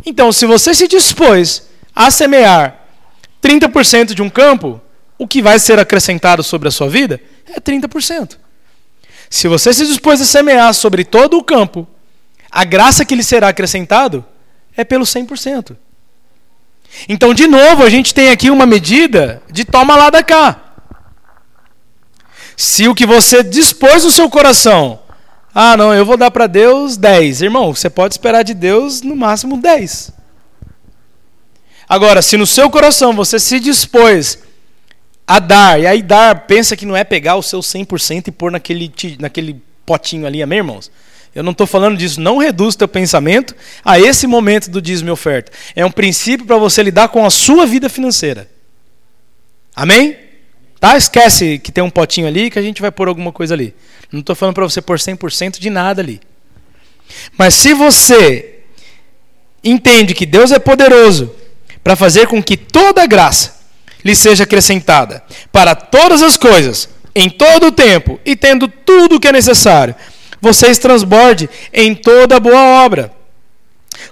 Então, se você se dispôs a semear 30% de um campo, o que vai ser acrescentado sobre a sua vida é 30%. Se você se dispôs a semear sobre todo o campo, a graça que lhe será acrescentado é pelo 100%. Então, de novo, a gente tem aqui uma medida de toma lá da cá. Se o que você dispôs no seu coração, ah, não, eu vou dar para Deus 10. Irmão, você pode esperar de Deus no máximo 10. Agora, se no seu coração você se dispôs a dar, e aí dar, pensa que não é pegar o seu 100% e pôr naquele, naquele potinho ali, amém, irmãos? Eu não estou falando disso. Não reduz teu pensamento a esse momento do dízimo e oferta. É um princípio para você lidar com a sua vida financeira. Amém? Tá? Esquece que tem um potinho ali que a gente vai pôr alguma coisa ali. Não estou falando para você pôr 100% de nada ali. Mas se você entende que Deus é poderoso para fazer com que toda graça lhe seja acrescentada para todas as coisas, em todo o tempo e tendo tudo o que é necessário, vocês transborde em toda boa obra.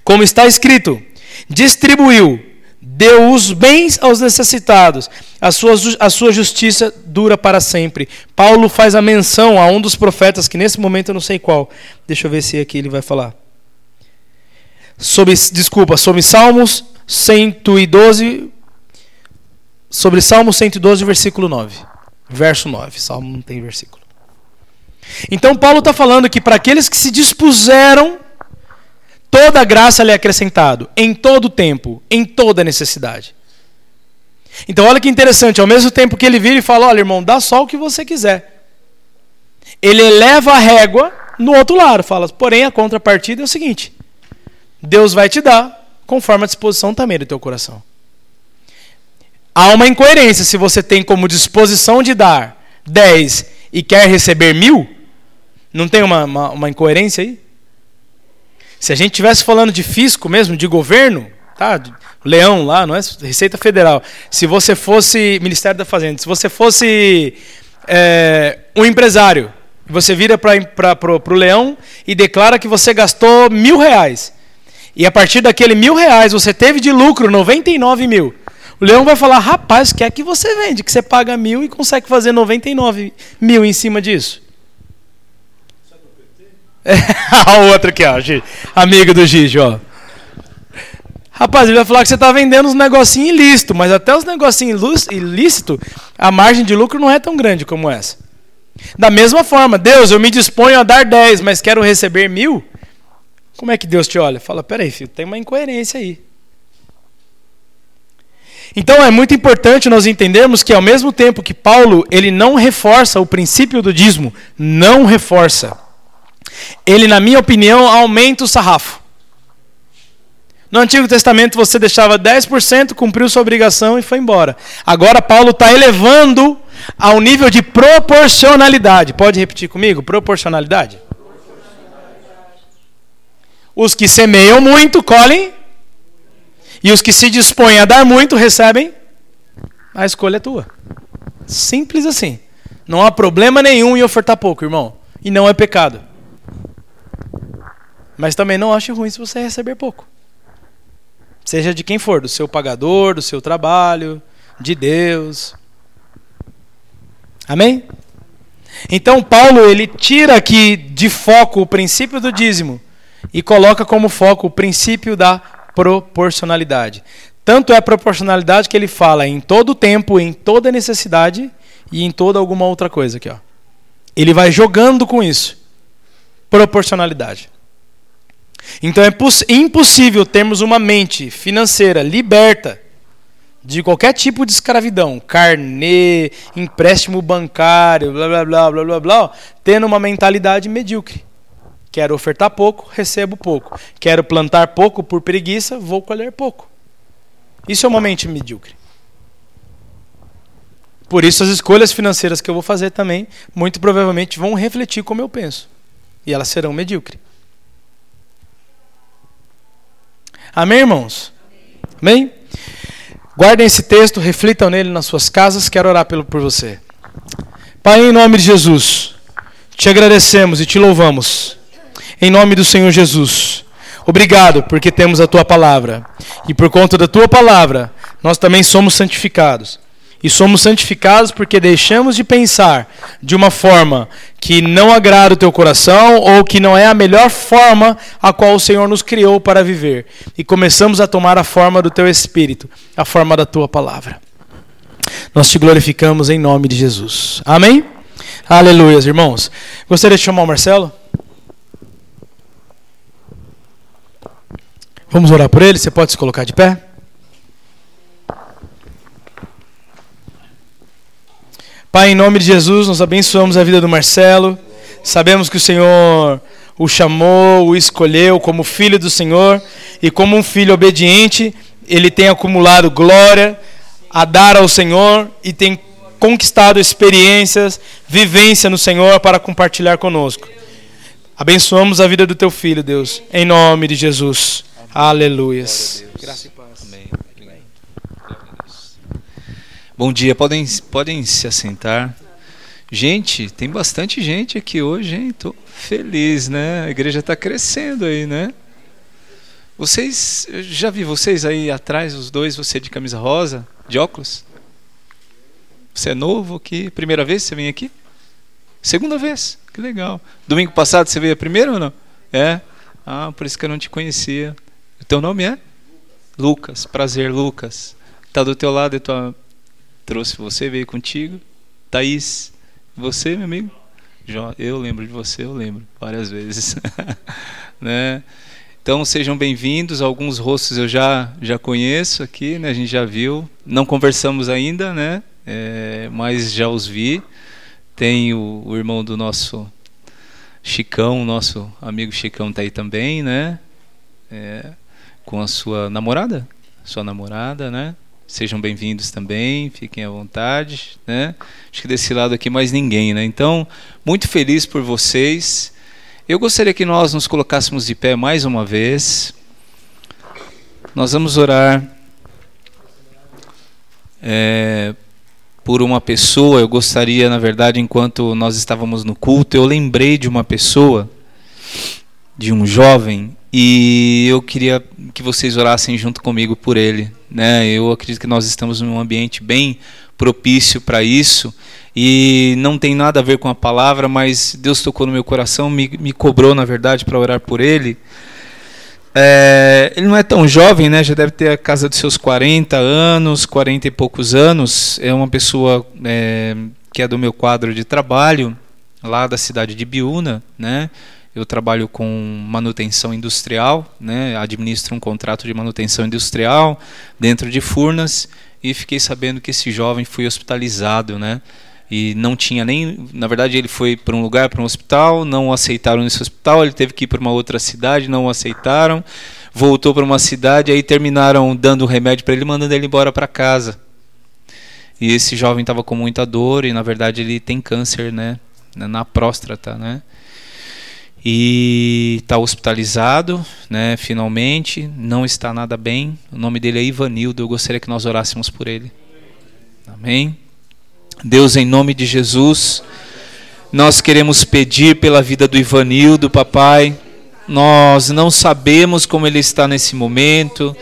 Como está escrito: distribuiu, deu os bens aos necessitados, a sua, a sua justiça dura para sempre. Paulo faz a menção a um dos profetas, que nesse momento eu não sei qual. Deixa eu ver se aqui ele vai falar. Sobre, desculpa, sobre Salmos 112, sobre Salmo 112, versículo 9. Verso 9. Salmo não tem versículo. Então Paulo está falando que para aqueles que se dispuseram, toda graça lhe é acrescentado, em todo tempo, em toda necessidade. Então olha que interessante, ao mesmo tempo que ele vira e fala, olha irmão, dá só o que você quiser. Ele eleva a régua no outro lado, fala, porém a contrapartida é o seguinte, Deus vai te dar conforme a disposição também do teu coração. Há uma incoerência se você tem como disposição de dar 10 e quer receber mil, não tem uma, uma, uma incoerência aí? Se a gente estivesse falando de fisco mesmo, de governo, tá? Leão lá, não é? Receita Federal. Se você fosse Ministério da Fazenda, se você fosse é, um empresário, você vira para o leão e declara que você gastou mil reais. E a partir daquele mil reais você teve de lucro 99 mil. O leão vai falar, rapaz, que é que você vende? Que você paga mil e consegue fazer 99 mil em cima disso. a outra aqui, ó, amigo do Gigi, ó. Rapaz, ele vai falar que você está vendendo uns negocinhos ilícitos, mas até os negocinhos ilícitos, a margem de lucro não é tão grande como essa. Da mesma forma, Deus, eu me disponho a dar 10, mas quero receber mil. Como é que Deus te olha? Fala, peraí, filho, tem uma incoerência aí. Então é muito importante nós entendermos que ao mesmo tempo que Paulo ele não reforça o princípio do dízimo, não reforça ele, na minha opinião, aumenta o sarrafo. No Antigo Testamento você deixava 10%, cumpriu sua obrigação e foi embora. Agora Paulo está elevando ao nível de proporcionalidade. Pode repetir comigo? Proporcionalidade? Os que semeiam muito colhem, e os que se dispõem a dar muito recebem. A escolha é tua. Simples assim. Não há problema nenhum em ofertar pouco, irmão. E não é pecado. Mas também não ache ruim se você receber pouco. Seja de quem for, do seu pagador, do seu trabalho, de Deus. Amém? Então Paulo ele tira aqui de foco o princípio do dízimo e coloca como foco o princípio da proporcionalidade. Tanto é a proporcionalidade que ele fala em todo tempo, em toda necessidade e em toda alguma outra coisa aqui, ó. Ele vai jogando com isso. Proporcionalidade. Então é impossível termos uma mente financeira liberta de qualquer tipo de escravidão, carnê, empréstimo bancário, blá blá blá blá blá blá, tendo uma mentalidade medíocre. Quero ofertar pouco, recebo pouco. Quero plantar pouco por preguiça, vou colher pouco. Isso é uma mente medíocre. Por isso as escolhas financeiras que eu vou fazer também, muito provavelmente vão refletir como eu penso. E elas serão medíocres. Amém, irmãos? Amém? Guardem esse texto, reflitam nele nas suas casas. Quero orar pelo, por você. Pai, em nome de Jesus, te agradecemos e te louvamos. em nome do Senhor Jesus. Obrigado porque temos a tua palavra. E por conta da tua palavra, nós também somos santificados. E somos santificados porque deixamos de pensar de uma forma que não agrada o teu coração ou que não é a melhor forma a qual o Senhor nos criou para viver. E começamos a tomar a forma do teu espírito, a forma da tua palavra. Nós te glorificamos em nome de Jesus. Amém? Aleluia, irmãos. Gostaria de chamar o Marcelo? Vamos orar por ele? Você pode se colocar de pé? Pai, em nome de Jesus, nós abençoamos a vida do Marcelo. Sabemos que o Senhor o chamou, o escolheu como filho do Senhor e como um filho obediente, ele tem acumulado glória a dar ao Senhor e tem conquistado experiências, vivência no Senhor para compartilhar conosco. Abençoamos a vida do teu filho, Deus, em nome de Jesus. Aleluias. Graça e paz. Amém. Bom dia, podem, podem se assentar. Gente, tem bastante gente aqui hoje, hein? Tô feliz, né? A igreja está crescendo aí, né? Vocês, já vi vocês aí atrás, os dois, você de camisa rosa, de óculos? Você é novo aqui? Primeira vez que você vem aqui? Segunda vez, que legal. Domingo passado você veio a primeira ou não? É? Ah, por isso que eu não te conhecia. O teu nome é? Lucas. Prazer, Lucas. Tá do teu lado, eu tua... trouxe você, veio contigo. Thaís, você, meu amigo? Eu lembro de você, eu lembro várias vezes. né? Então sejam bem-vindos. Alguns rostos eu já já conheço aqui, né? A gente já viu. Não conversamos ainda, né? É, mas já os vi. Tem o, o irmão do nosso Chicão, nosso amigo Chicão está aí também, né? É, com a sua namorada, sua namorada, né? Sejam bem-vindos também, fiquem à vontade, né? Acho que desse lado aqui mais ninguém, né? Então, muito feliz por vocês. Eu gostaria que nós nos colocássemos de pé mais uma vez. Nós vamos orar é, por uma pessoa. Eu gostaria, na verdade, enquanto nós estávamos no culto, eu lembrei de uma pessoa, de um jovem, e eu queria que vocês orassem junto comigo por ele. Né? Eu acredito que nós estamos num ambiente bem propício para isso e não tem nada a ver com a palavra, mas Deus tocou no meu coração, me, me cobrou, na verdade, para orar por ele. É, ele não é tão jovem, né? já deve ter a casa dos seus 40 anos, 40 e poucos anos. É uma pessoa é, que é do meu quadro de trabalho, lá da cidade de Biúna, né? Eu trabalho com manutenção industrial, né? administro um contrato de manutenção industrial dentro de Furnas e fiquei sabendo que esse jovem foi hospitalizado, né? E não tinha nem, na verdade ele foi para um lugar, para um hospital, não aceitaram nesse hospital, ele teve que ir para uma outra cidade, não aceitaram, voltou para uma cidade, aí terminaram dando remédio para ele, mandando ele embora para casa. E esse jovem estava com muita dor e na verdade ele tem câncer, né? Na próstata, né? E está hospitalizado, né, finalmente, não está nada bem. O nome dele é Ivanildo, eu gostaria que nós orássemos por ele. Amém. Deus, em nome de Jesus, nós queremos pedir pela vida do Ivanildo, papai. Nós não sabemos como ele está nesse momento,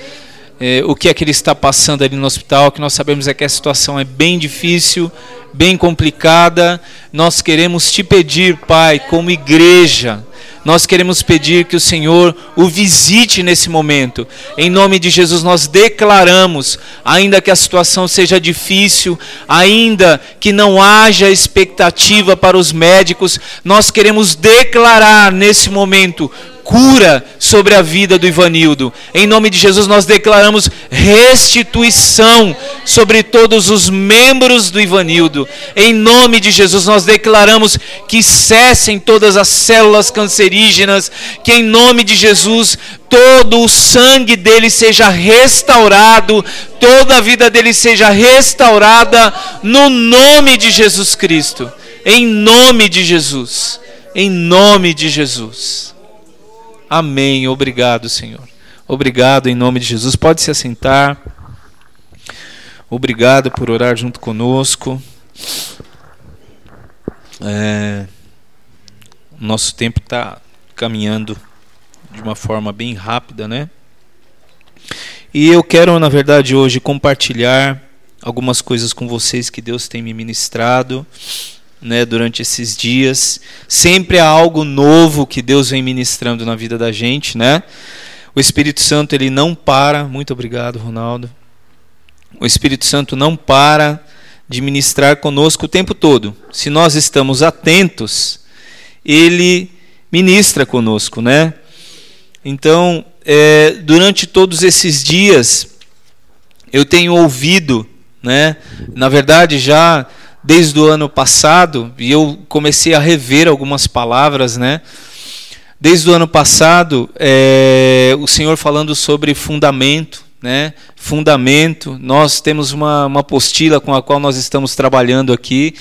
eh, o que é que ele está passando ali no hospital. O que nós sabemos é que a situação é bem difícil, bem complicada. Nós queremos te pedir, Pai, como igreja, nós queremos pedir que o Senhor o visite nesse momento. Em nome de Jesus, nós declaramos, ainda que a situação seja difícil, ainda que não haja expectativa para os médicos, nós queremos declarar nesse momento cura sobre a vida do Ivanildo. Em nome de Jesus, nós declaramos restituição sobre todos os membros do Ivanildo. Em nome de Jesus, nós declaramos que cessem todas as células cancerígenas, que em nome de Jesus todo o sangue dele seja restaurado, toda a vida dele seja restaurada no nome de Jesus Cristo. Em nome de Jesus. Em nome de Jesus. Amém. Obrigado, Senhor. Obrigado em nome de Jesus. Pode se assentar. Obrigado por orar junto conosco. É, nosso tempo está caminhando de uma forma bem rápida, né? E eu quero, na verdade, hoje compartilhar algumas coisas com vocês que Deus tem me ministrado, né, durante esses dias. Sempre há algo novo que Deus vem ministrando na vida da gente, né? O Espírito Santo ele não para. Muito obrigado, Ronaldo. O Espírito Santo não para de ministrar conosco o tempo todo. Se nós estamos atentos, ele ministra conosco, né? Então, é, durante todos esses dias, eu tenho ouvido, né? Na verdade, já desde o ano passado, e eu comecei a rever algumas palavras, né? Desde o ano passado, é, o Senhor falando sobre fundamento, né? Fundamento. Nós temos uma, uma apostila com a qual nós estamos trabalhando aqui,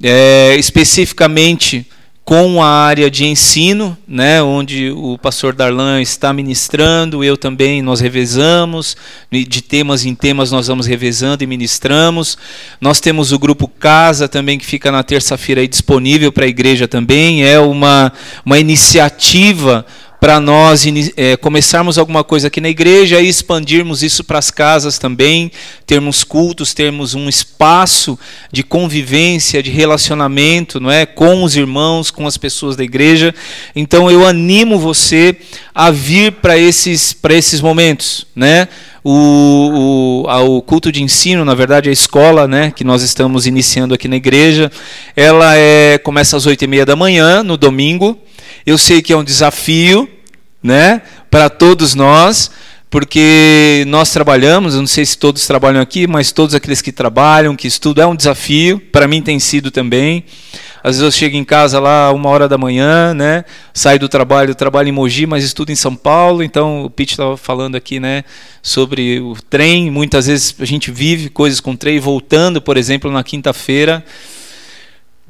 é, especificamente com a área de ensino, né, onde o pastor Darlan está ministrando, eu também, nós revezamos, de temas em temas nós vamos revezando e ministramos. Nós temos o grupo Casa também, que fica na terça-feira disponível para a igreja também, é uma, uma iniciativa para nós é, começarmos alguma coisa aqui na igreja e expandirmos isso para as casas também, termos cultos, termos um espaço de convivência, de relacionamento, não é, com os irmãos, com as pessoas da igreja. Então eu animo você a vir para esses para esses momentos, né? O, o, o, culto de ensino, na verdade, a escola, né, que nós estamos iniciando aqui na igreja, ela é começa às oito e meia da manhã no domingo eu sei que é um desafio, né, para todos nós, porque nós trabalhamos, eu não sei se todos trabalham aqui, mas todos aqueles que trabalham, que estudam, é um desafio, para mim tem sido também. Às vezes eu chego em casa lá uma hora da manhã, né? Saio do trabalho, trabalho em Mogi, mas estudo em São Paulo. Então o Pete estava falando aqui, né, sobre o trem. Muitas vezes a gente vive coisas com trem, voltando, por exemplo, na quinta-feira.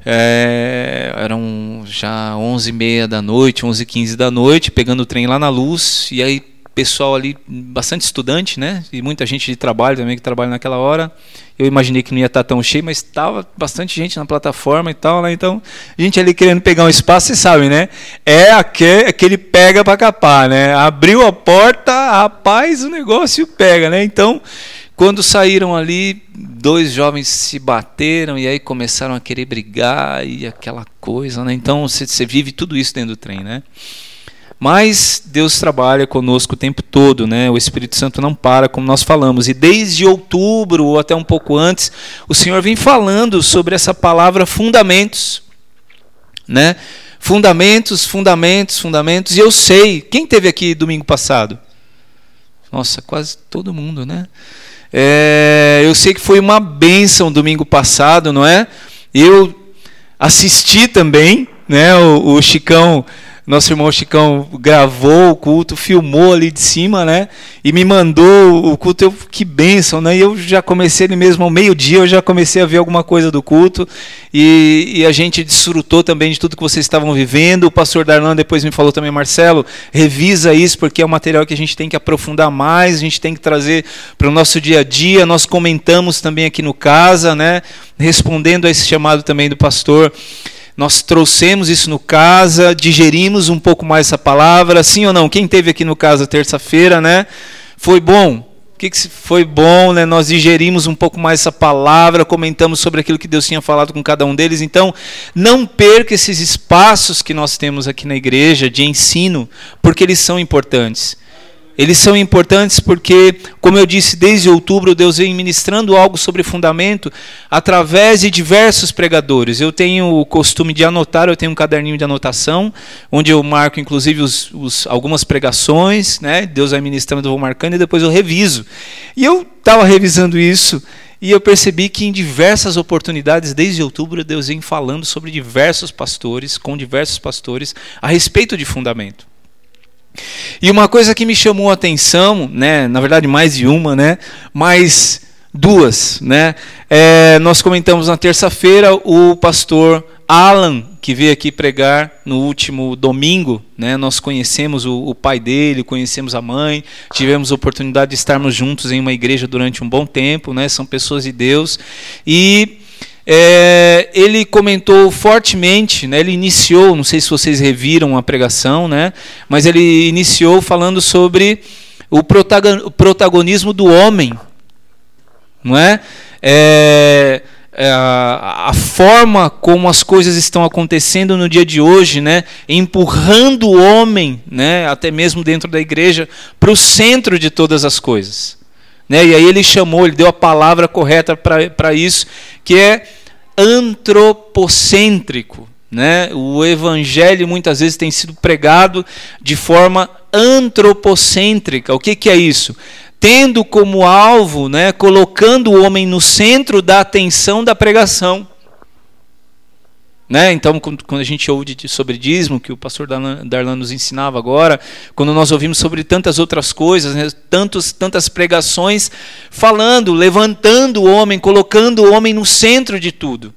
É, eram já 11 e meia da noite, 11 e 15 da noite, pegando o trem lá na luz, e aí pessoal ali, bastante estudante, né? E muita gente de trabalho também que trabalha naquela hora. Eu imaginei que não ia estar tão cheio, mas estava bastante gente na plataforma e tal, né? Então, a gente ali querendo pegar um espaço, vocês sabem, né? É aquele, aquele pega para capar, né? Abriu a porta, rapaz, o negócio pega, né? Então, quando saíram ali, dois jovens se bateram e aí começaram a querer brigar e aquela coisa, né? Então você vive tudo isso dentro do trem, né? Mas Deus trabalha conosco o tempo todo, né? O Espírito Santo não para, como nós falamos. E desde outubro ou até um pouco antes, o Senhor vem falando sobre essa palavra fundamentos, né? Fundamentos, fundamentos, fundamentos. E eu sei, quem teve aqui domingo passado? Nossa, quase todo mundo, né? É, eu sei que foi uma bênção domingo passado, não é? Eu assisti também, né? O, o Chicão nosso irmão Chicão gravou o culto, filmou ali de cima, né? E me mandou o culto. Eu, que bênção, né? E eu já comecei ele mesmo ao meio-dia, eu já comecei a ver alguma coisa do culto. E, e, a gente desfrutou também de tudo que vocês estavam vivendo. O pastor Darlan depois me falou também, Marcelo, revisa isso, porque é um material que a gente tem que aprofundar mais, a gente tem que trazer para o nosso dia a dia. Nós comentamos também aqui no Casa, né? Respondendo a esse chamado também do pastor. Nós trouxemos isso no casa, digerimos um pouco mais essa palavra, sim ou não? Quem teve aqui no casa terça-feira, né? Foi bom? O que, que foi bom, né? Nós digerimos um pouco mais essa palavra, comentamos sobre aquilo que Deus tinha falado com cada um deles. Então, não perca esses espaços que nós temos aqui na igreja de ensino, porque eles são importantes. Eles são importantes porque, como eu disse, desde outubro Deus vem ministrando algo sobre fundamento através de diversos pregadores. Eu tenho o costume de anotar, eu tenho um caderninho de anotação, onde eu marco inclusive os, os, algumas pregações, né? Deus vai ministrando, eu vou marcando e depois eu reviso. E eu estava revisando isso e eu percebi que em diversas oportunidades, desde outubro, Deus vem falando sobre diversos pastores, com diversos pastores, a respeito de fundamento. E uma coisa que me chamou a atenção, né, na verdade mais de uma, né, mas duas, né, é, nós comentamos na terça-feira o pastor Alan que veio aqui pregar no último domingo, né, nós conhecemos o, o pai dele, conhecemos a mãe, tivemos a oportunidade de estarmos juntos em uma igreja durante um bom tempo, né, são pessoas de Deus. E é, ele comentou fortemente, né, ele iniciou, não sei se vocês reviram a pregação, né, mas ele iniciou falando sobre o protagonismo do homem, não é? é, é a, a, forma como as coisas estão acontecendo no dia de hoje, né, empurrando o homem, né, até mesmo dentro da igreja, para o centro de todas as coisas. Né? E aí ele chamou, ele deu a palavra correta para isso, que é antropocêntrico. Né? O evangelho muitas vezes tem sido pregado de forma antropocêntrica. O que, que é isso? Tendo como alvo, né, colocando o homem no centro da atenção da pregação. Né? Então, quando a gente ouve sobre dízimo, que o pastor Darlan nos ensinava agora, quando nós ouvimos sobre tantas outras coisas, né? Tantos, tantas pregações, falando, levantando o homem, colocando o homem no centro de tudo.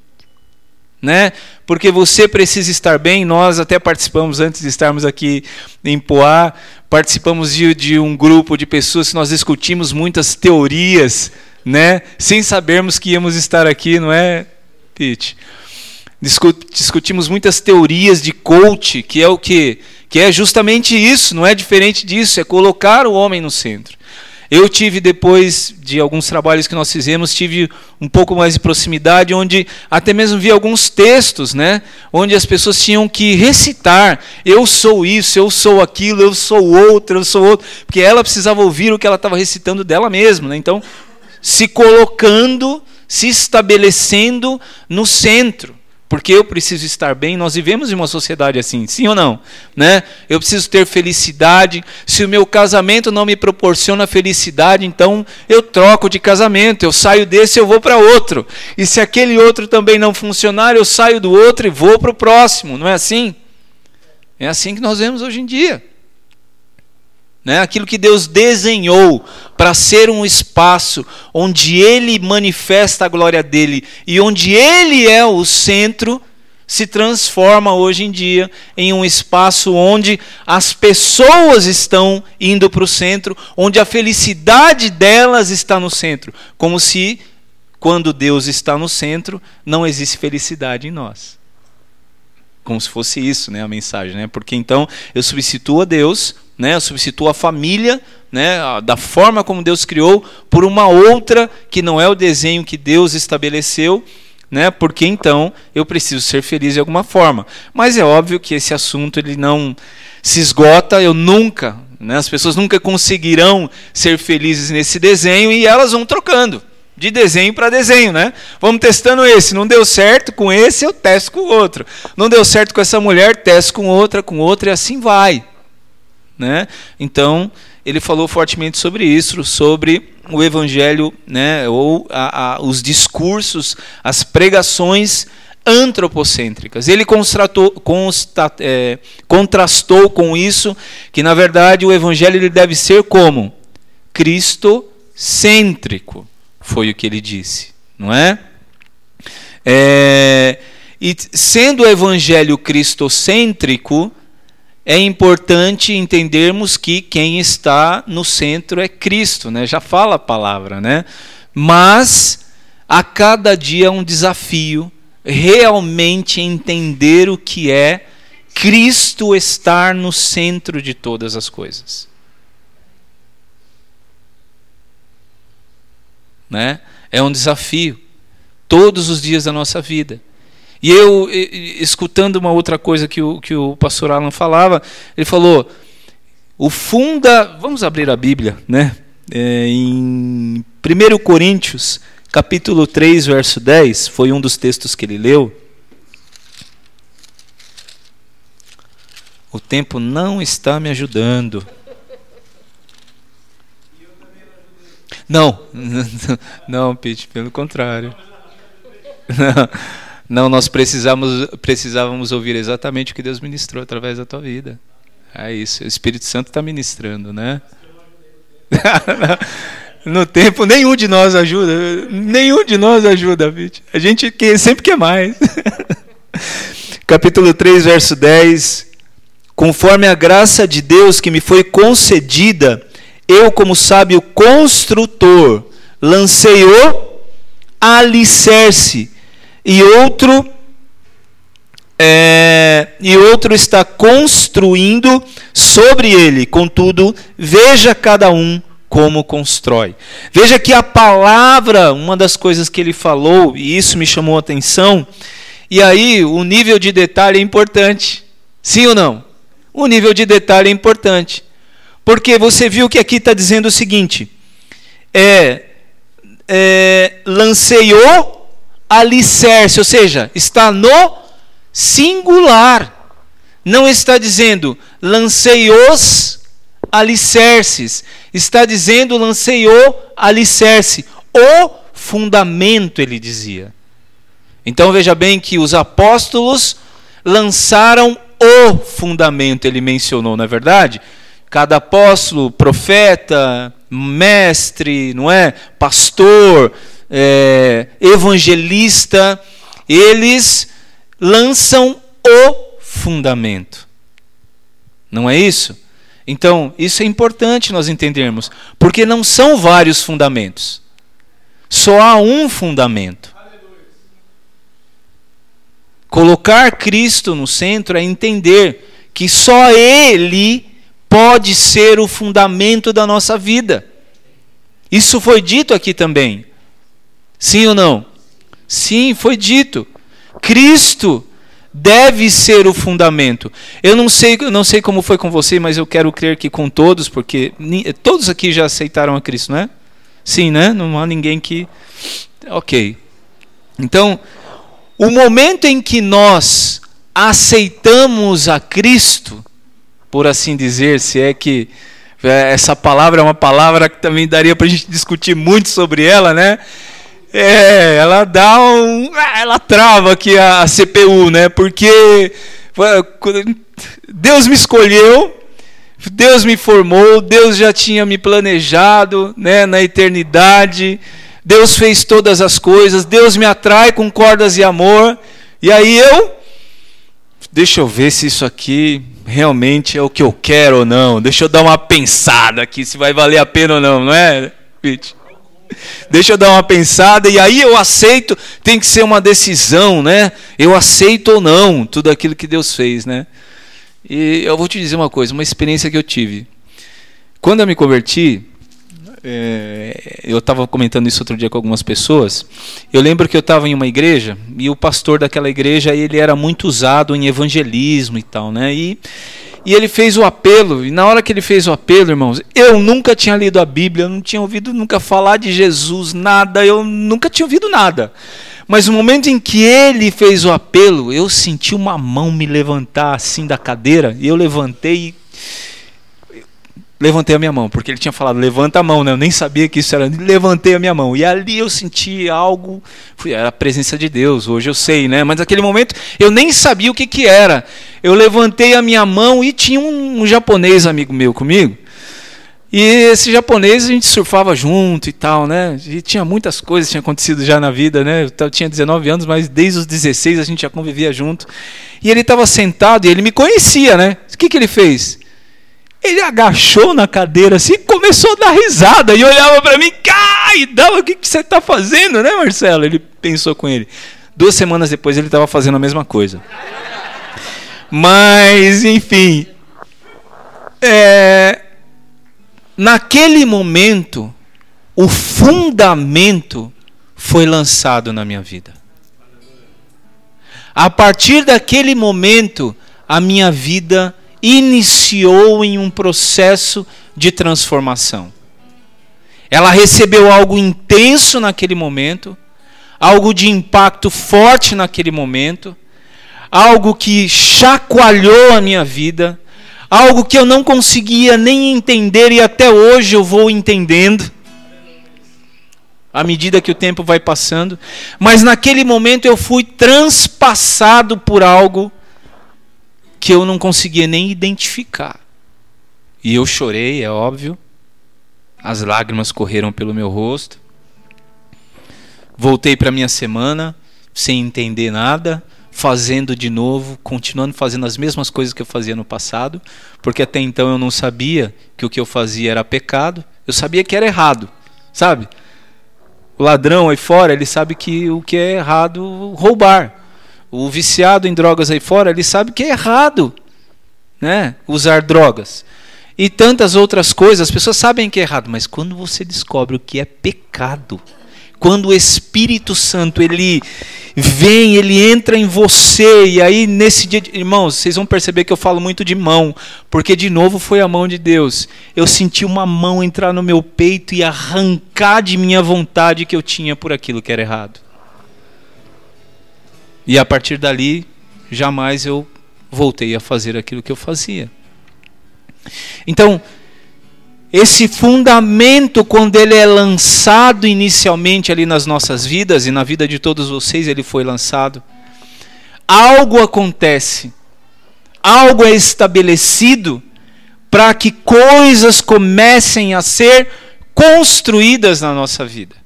Né? Porque você precisa estar bem. Nós até participamos, antes de estarmos aqui em Poá, participamos de, de um grupo de pessoas que nós discutimos muitas teorias, né? sem sabermos que íamos estar aqui, não é, Pete? Discutimos muitas teorias de coach, que é o que? Que é justamente isso, não é diferente disso, é colocar o homem no centro. Eu tive, depois de alguns trabalhos que nós fizemos, tive um pouco mais de proximidade, onde até mesmo vi alguns textos, né? Onde as pessoas tinham que recitar: eu sou isso, eu sou aquilo, eu sou outro, eu sou outro. Porque ela precisava ouvir o que ela estava recitando dela mesma. Né? Então, se colocando, se estabelecendo no centro porque eu preciso estar bem. Nós vivemos em uma sociedade assim, sim ou não? Né? Eu preciso ter felicidade. Se o meu casamento não me proporciona felicidade, então eu troco de casamento. Eu saio desse, eu vou para outro. E se aquele outro também não funcionar, eu saio do outro e vou para o próximo. Não é assim? É assim que nós vemos hoje em dia. Né? Aquilo que Deus desenhou para ser um espaço onde Ele manifesta a glória dele e onde Ele é o centro, se transforma hoje em dia em um espaço onde as pessoas estão indo para o centro, onde a felicidade delas está no centro. Como se, quando Deus está no centro, não existe felicidade em nós como se fosse isso, né, a mensagem, né? Porque então eu substituo a Deus né? Substitua a família, né? Da forma como Deus criou, por uma outra que não é o desenho que Deus estabeleceu, né? Porque então eu preciso ser feliz de alguma forma. Mas é óbvio que esse assunto ele não se esgota. Eu nunca, né? As pessoas nunca conseguirão ser felizes nesse desenho e elas vão trocando de desenho para desenho, né? Vamos testando esse, não deu certo com esse, eu testo com o outro. Não deu certo com essa mulher, testo com outra, com outra e assim vai. Né? Então, ele falou fortemente sobre isso, sobre o evangelho, né, ou a, a, os discursos, as pregações antropocêntricas. Ele consta, é, contrastou com isso que, na verdade, o evangelho ele deve ser como? Cristocêntrico, foi o que ele disse, não é? é e sendo o evangelho cristocêntrico, é importante entendermos que quem está no centro é Cristo, né? Já fala a palavra, né? Mas a cada dia é um desafio realmente entender o que é Cristo estar no centro de todas as coisas. Né? É um desafio todos os dias da nossa vida. E eu, escutando uma outra coisa que o, que o pastor Alan falava, ele falou: o funda. Vamos abrir a Bíblia, né? É, em 1 Coríntios, capítulo 3, verso 10, foi um dos textos que ele leu. O tempo não está me ajudando. Não, não, Pete, pelo contrário. Não. Não, nós precisamos, precisávamos ouvir exatamente o que Deus ministrou através da tua vida. É isso. O Espírito Santo está ministrando, né? no tempo, nenhum de nós ajuda. Nenhum de nós ajuda, David. A gente quer, sempre quer mais. Capítulo 3, verso 10. Conforme a graça de Deus que me foi concedida, eu, como sábio construtor, lancei o alicerce e outro é, e outro está construindo sobre ele. Contudo, veja cada um como constrói. Veja que a palavra, uma das coisas que ele falou, e isso me chamou a atenção, e aí o nível de detalhe é importante. Sim ou não? O nível de detalhe é importante. Porque você viu que aqui está dizendo o seguinte: é, é, lancei o alicerce, ou seja, está no singular. Não está dizendo lancei os alicerces. Está dizendo lancei o alicerce. O fundamento, ele dizia. Então veja bem que os apóstolos lançaram o fundamento, ele mencionou, não é verdade? Cada apóstolo, profeta, mestre, não é? Pastor, é, evangelista, eles lançam o fundamento. Não é isso? Então, isso é importante nós entendermos, porque não são vários fundamentos. Só há um fundamento. Colocar Cristo no centro é entender que só Ele pode ser o fundamento da nossa vida. Isso foi dito aqui também. Sim ou não? Sim, foi dito. Cristo deve ser o fundamento. Eu não sei, eu não sei como foi com você, mas eu quero crer que com todos, porque todos aqui já aceitaram a Cristo, não é? Sim, né? Não há ninguém que. Ok. Então, o momento em que nós aceitamos a Cristo, por assim dizer, se é que é, essa palavra é uma palavra que também daria para a gente discutir muito sobre ela, né? É, ela dá um. Ela trava aqui a, CPU, né? Porque Deus me escolheu, Deus me formou, Deus já tinha me planejado né, na eternidade, Deus fez todas as coisas, Deus me atrai com cordas de amor, e aí eu. Deixa eu ver se isso aqui realmente é o que eu quero ou não. Deixa eu dar uma pensada aqui se vai valer a pena ou não, não é, Pete? Deixa eu dar uma pensada e aí eu aceito, tem que ser uma decisão, né? Eu aceito ou não tudo aquilo que Deus fez, né? E eu vou te dizer uma coisa, uma experiência que eu tive. Quando eu me converti, é, eu estava comentando isso outro dia com algumas pessoas. Eu lembro que eu estava em uma igreja e o pastor daquela igreja ele era muito usado em evangelismo e tal, né? E e ele fez o apelo, e na hora que ele fez o apelo, irmãos, eu nunca tinha lido a Bíblia, eu não tinha ouvido nunca falar de Jesus, nada, eu nunca tinha ouvido nada. Mas no momento em que ele fez o apelo, eu senti uma mão me levantar assim da cadeira, e eu levantei e levantei a minha mão, porque ele tinha falado, levanta a mão, né? Eu nem sabia que isso era. Levantei a minha mão. E ali eu senti algo. Era a presença de Deus, hoje eu sei, né? Mas naquele momento eu nem sabia o que, que era. Eu levantei a minha mão e tinha um, um japonês amigo meu comigo. E esse japonês a gente surfava junto e tal, né? E tinha muitas coisas que tinham acontecido já na vida, né? Eu tinha 19 anos, mas desde os 16 a gente já convivia junto. E ele estava sentado e ele me conhecia, né? O que, que ele fez? Ele agachou na cadeira assim e começou a dar risada. E olhava para mim, cai, dava, o que, que você está fazendo, né, Marcelo? Ele pensou com ele. Duas semanas depois ele estava fazendo a mesma coisa. Mas, enfim. É, naquele momento, o fundamento foi lançado na minha vida. A partir daquele momento, a minha vida iniciou em um processo de transformação. Ela recebeu algo intenso naquele momento, algo de impacto forte naquele momento, algo que chacoalhou a minha vida, algo que eu não conseguia nem entender e até hoje eu vou entendendo. À medida que o tempo vai passando, mas naquele momento eu fui transpassado por algo que eu não conseguia nem identificar. E eu chorei, é óbvio. As lágrimas correram pelo meu rosto. Voltei para minha semana sem entender nada, fazendo de novo, continuando fazendo as mesmas coisas que eu fazia no passado, porque até então eu não sabia que o que eu fazia era pecado, eu sabia que era errado, sabe? o ladrão aí fora, ele sabe que o que é errado roubar. O viciado em drogas aí fora, ele sabe que é errado, né? Usar drogas. E tantas outras coisas, as pessoas sabem que é errado, mas quando você descobre o que é pecado, quando o Espírito Santo ele vem, ele entra em você, e aí nesse dia, irmãos, vocês vão perceber que eu falo muito de mão, porque de novo foi a mão de Deus. Eu senti uma mão entrar no meu peito e arrancar de minha vontade que eu tinha por aquilo que era errado. E a partir dali, jamais eu voltei a fazer aquilo que eu fazia. Então, esse fundamento, quando ele é lançado inicialmente ali nas nossas vidas, e na vida de todos vocês ele foi lançado, algo acontece, algo é estabelecido para que coisas comecem a ser construídas na nossa vida.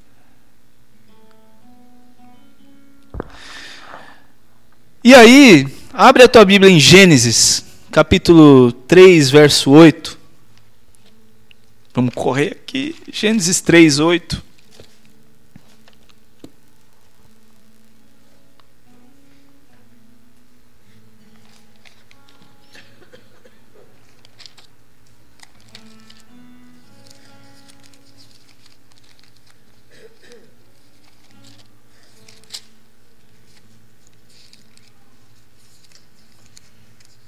E aí, abre a tua Bíblia em Gênesis, capítulo 3, verso 8. Vamos correr aqui. Gênesis 3, 8.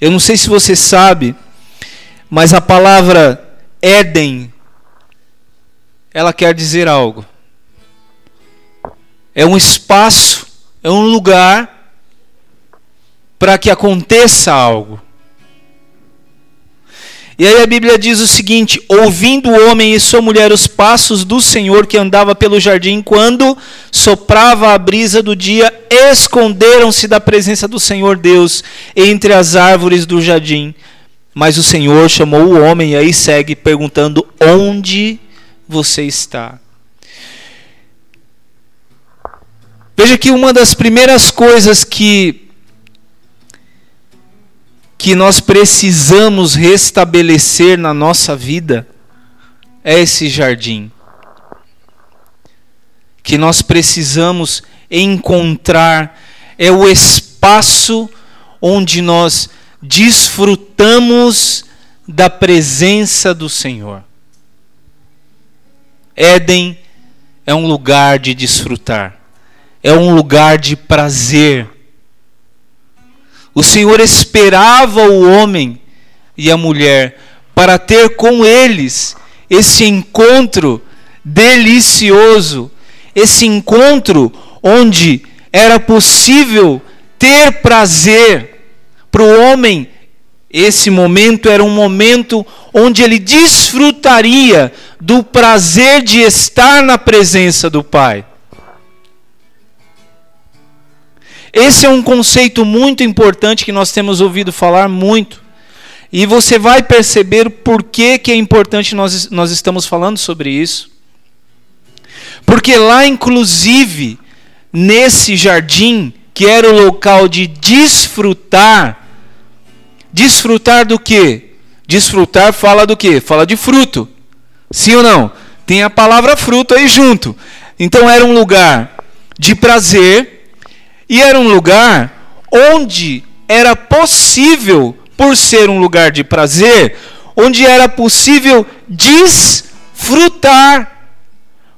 Eu não sei se você sabe, mas a palavra Éden, ela quer dizer algo. É um espaço, é um lugar para que aconteça algo. E aí a Bíblia diz o seguinte: ouvindo o homem e sua mulher os passos do Senhor que andava pelo jardim, quando soprava a brisa do dia, esconderam-se da presença do Senhor Deus entre as árvores do jardim. Mas o Senhor chamou o homem e aí segue perguntando: Onde você está? Veja que uma das primeiras coisas que que nós precisamos restabelecer na nossa vida é esse jardim. Que nós precisamos encontrar é o espaço onde nós desfrutamos da presença do Senhor. Éden é um lugar de desfrutar, é um lugar de prazer o Senhor esperava o homem e a mulher para ter com eles esse encontro delicioso, esse encontro onde era possível ter prazer para o homem. Esse momento era um momento onde ele desfrutaria do prazer de estar na presença do Pai. Esse é um conceito muito importante que nós temos ouvido falar muito. E você vai perceber por que, que é importante nós, nós estamos falando sobre isso. Porque lá, inclusive, nesse jardim, que era o local de desfrutar, desfrutar do que? Desfrutar fala do que? Fala de fruto. Sim ou não? Tem a palavra fruto aí junto. Então era um lugar de prazer, e era um lugar onde era possível, por ser um lugar de prazer, onde era possível desfrutar.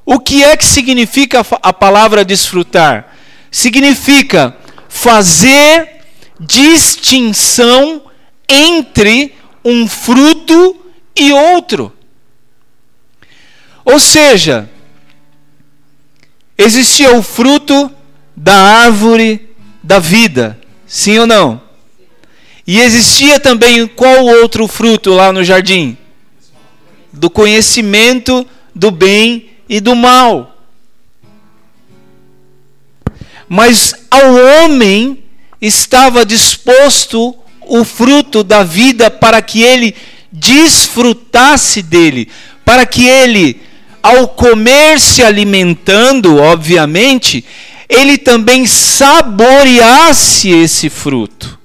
O que é que significa a palavra desfrutar? Significa fazer distinção entre um fruto e outro. Ou seja, existia o fruto da árvore da vida. Sim ou não? E existia também qual outro fruto lá no jardim? Do conhecimento do bem e do mal. mas ao homem estava disposto o fruto da vida para que ele desfrutasse dele, para que ele, ao comer se alimentando, obviamente, ele também saboreasse esse fruto.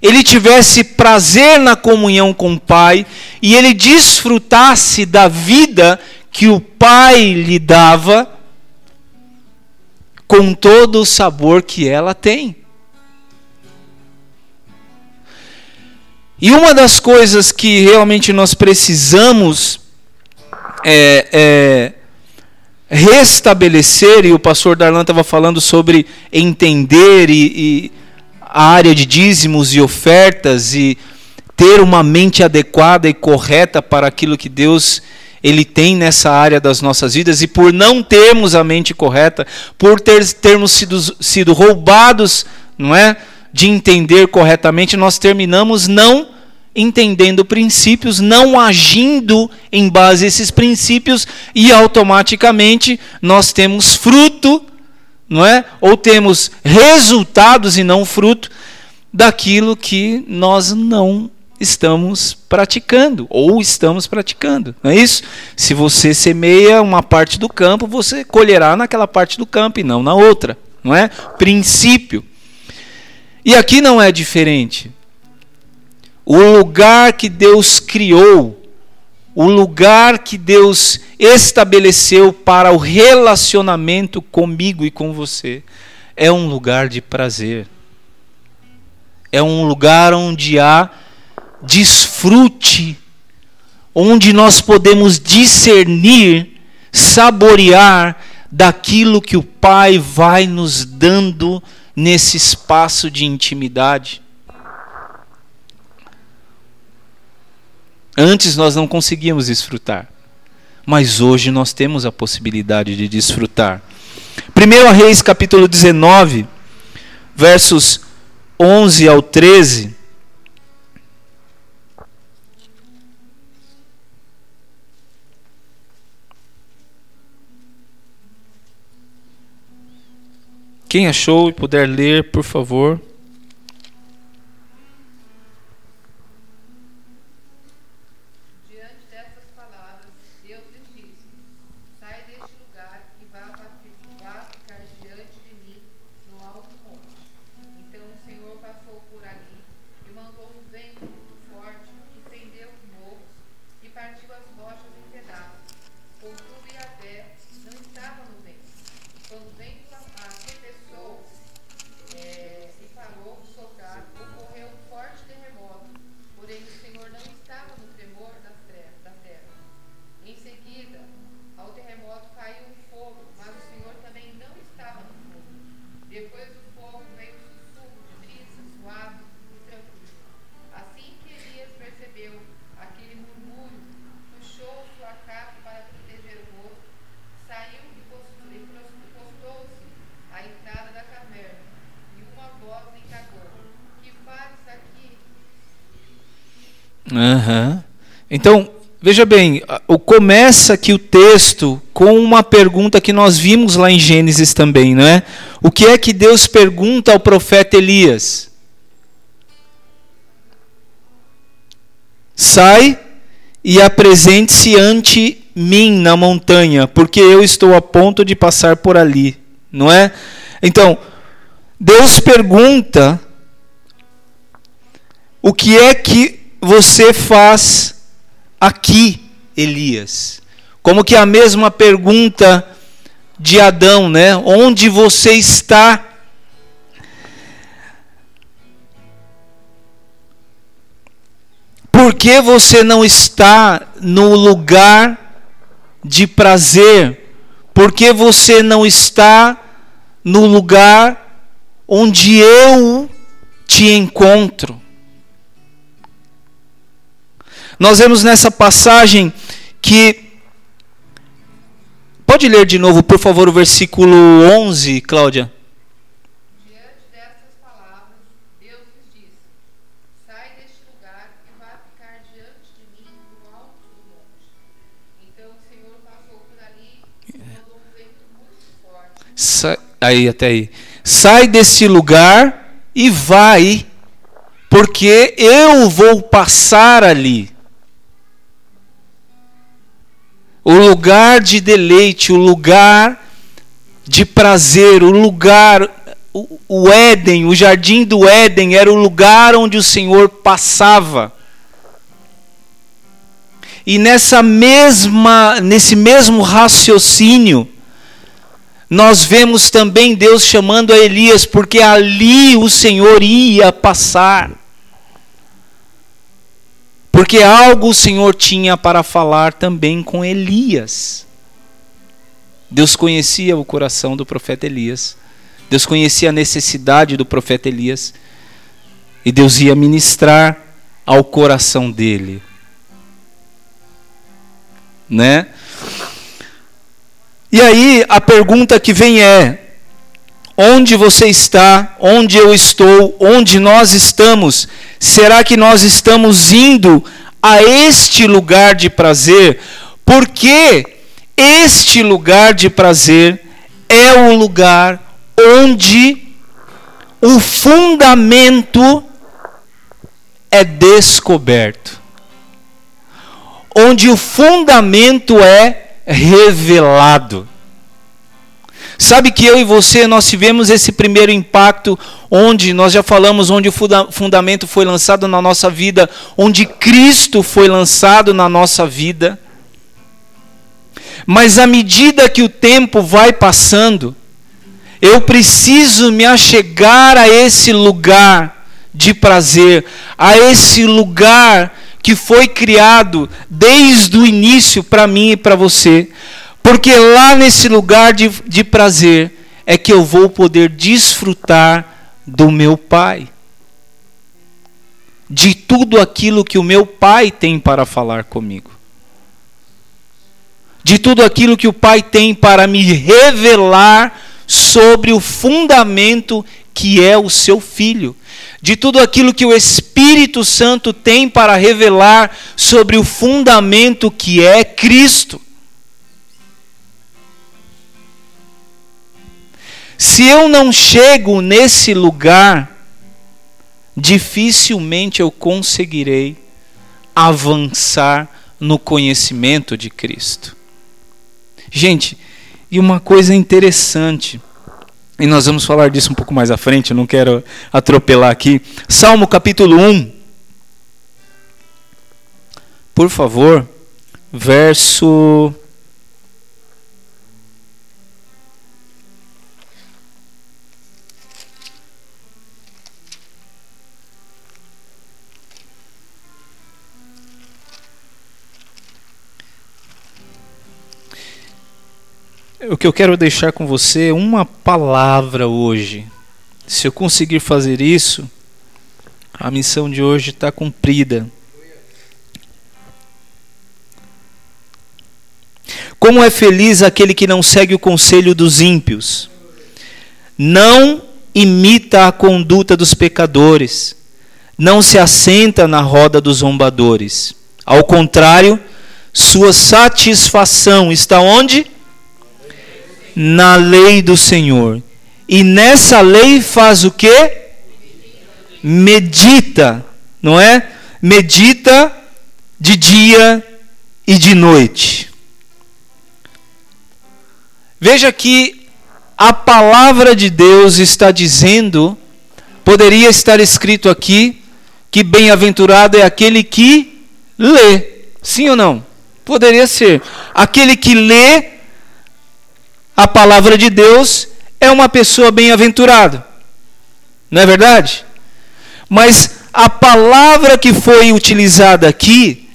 Ele tivesse prazer na comunhão com o Pai e ele desfrutasse da vida que o Pai lhe dava com todo o sabor que ela tem. E uma das coisas que realmente nós precisamos é, é restabelecer, e o pastor Darlan estava falando sobre entender e, e a área de dízimos e ofertas e ter uma mente adequada e correta para aquilo que Deus ele tem nessa área das nossas vidas e por não termos a mente correta, por ter, termos sido, sido roubados, não é, de entender corretamente, nós terminamos não entendendo princípios, não agindo em base a esses princípios e automaticamente nós temos fruto, não é? Ou temos resultados e não fruto daquilo que nós não estamos praticando ou estamos praticando. Não é isso? Se você semeia uma parte do campo, você colherá naquela parte do campo e não na outra, não é? Princípio. E aqui não é diferente o lugar que Deus criou, o lugar que Deus estabeleceu para o relacionamento comigo e com você, é um lugar de prazer. É um lugar onde há desfrute, onde nós podemos discernir, saborear daquilo que o Pai vai nos dando nesse espaço de intimidade. Antes nós não conseguíamos desfrutar, mas hoje nós temos a possibilidade de desfrutar. 1 Reis capítulo 19, versos 11 ao 13. Quem achou e puder ler, por favor. Uhum. Então, veja bem, começa aqui o texto com uma pergunta que nós vimos lá em Gênesis também, não é? O que é que Deus pergunta ao profeta Elias? Sai e apresente-se ante mim na montanha, porque eu estou a ponto de passar por ali, não é? Então, Deus pergunta o que é que você faz aqui, Elias? Como que a mesma pergunta de Adão, né? Onde você está? Por que você não está no lugar de prazer? Por que você não está no lugar onde eu te encontro? Nós vemos nessa passagem que. Pode ler de novo, por favor, o versículo 11, Cláudia. aí até aí. Sai desse lugar e vai, porque eu vou passar ali. O lugar de deleite, o lugar de prazer, o lugar, o, o Éden, o jardim do Éden era o lugar onde o Senhor passava. E nessa mesma, nesse mesmo raciocínio, nós vemos também Deus chamando a Elias, porque ali o Senhor ia passar. Porque algo o Senhor tinha para falar também com Elias. Deus conhecia o coração do profeta Elias. Deus conhecia a necessidade do profeta Elias. E Deus ia ministrar ao coração dele. Né? E aí a pergunta que vem é: onde você está? Onde eu estou? Onde nós estamos? Será que nós estamos indo a este lugar de prazer? Porque este lugar de prazer é o lugar onde o fundamento é descoberto. Onde o fundamento é revelado. Sabe que eu e você nós tivemos esse primeiro impacto onde nós já falamos onde o fundamento foi lançado na nossa vida, onde Cristo foi lançado na nossa vida. Mas à medida que o tempo vai passando, eu preciso me achegar a esse lugar de prazer, a esse lugar que foi criado desde o início para mim e para você. Porque lá nesse lugar de, de prazer é que eu vou poder desfrutar do meu Pai. De tudo aquilo que o meu Pai tem para falar comigo de tudo aquilo que o Pai tem para me revelar sobre o fundamento que é o seu filho, de tudo aquilo que o Espírito Santo tem para revelar sobre o fundamento que é Cristo. Se eu não chego nesse lugar, dificilmente eu conseguirei avançar no conhecimento de Cristo. Gente, e uma coisa interessante, e nós vamos falar disso um pouco mais à frente, eu não quero atropelar aqui. Salmo capítulo 1. Por favor, verso que eu quero deixar com você é uma palavra hoje. Se eu conseguir fazer isso, a missão de hoje está cumprida. Como é feliz aquele que não segue o conselho dos ímpios, não imita a conduta dos pecadores, não se assenta na roda dos zombadores. Ao contrário, sua satisfação está onde? Na lei do Senhor. E nessa lei faz o que? Medita, não é? Medita de dia e de noite. Veja que a palavra de Deus está dizendo, poderia estar escrito aqui, que bem-aventurado é aquele que lê. Sim ou não? Poderia ser. Aquele que lê a palavra de Deus é uma pessoa bem-aventurada. Não é verdade? Mas a palavra que foi utilizada aqui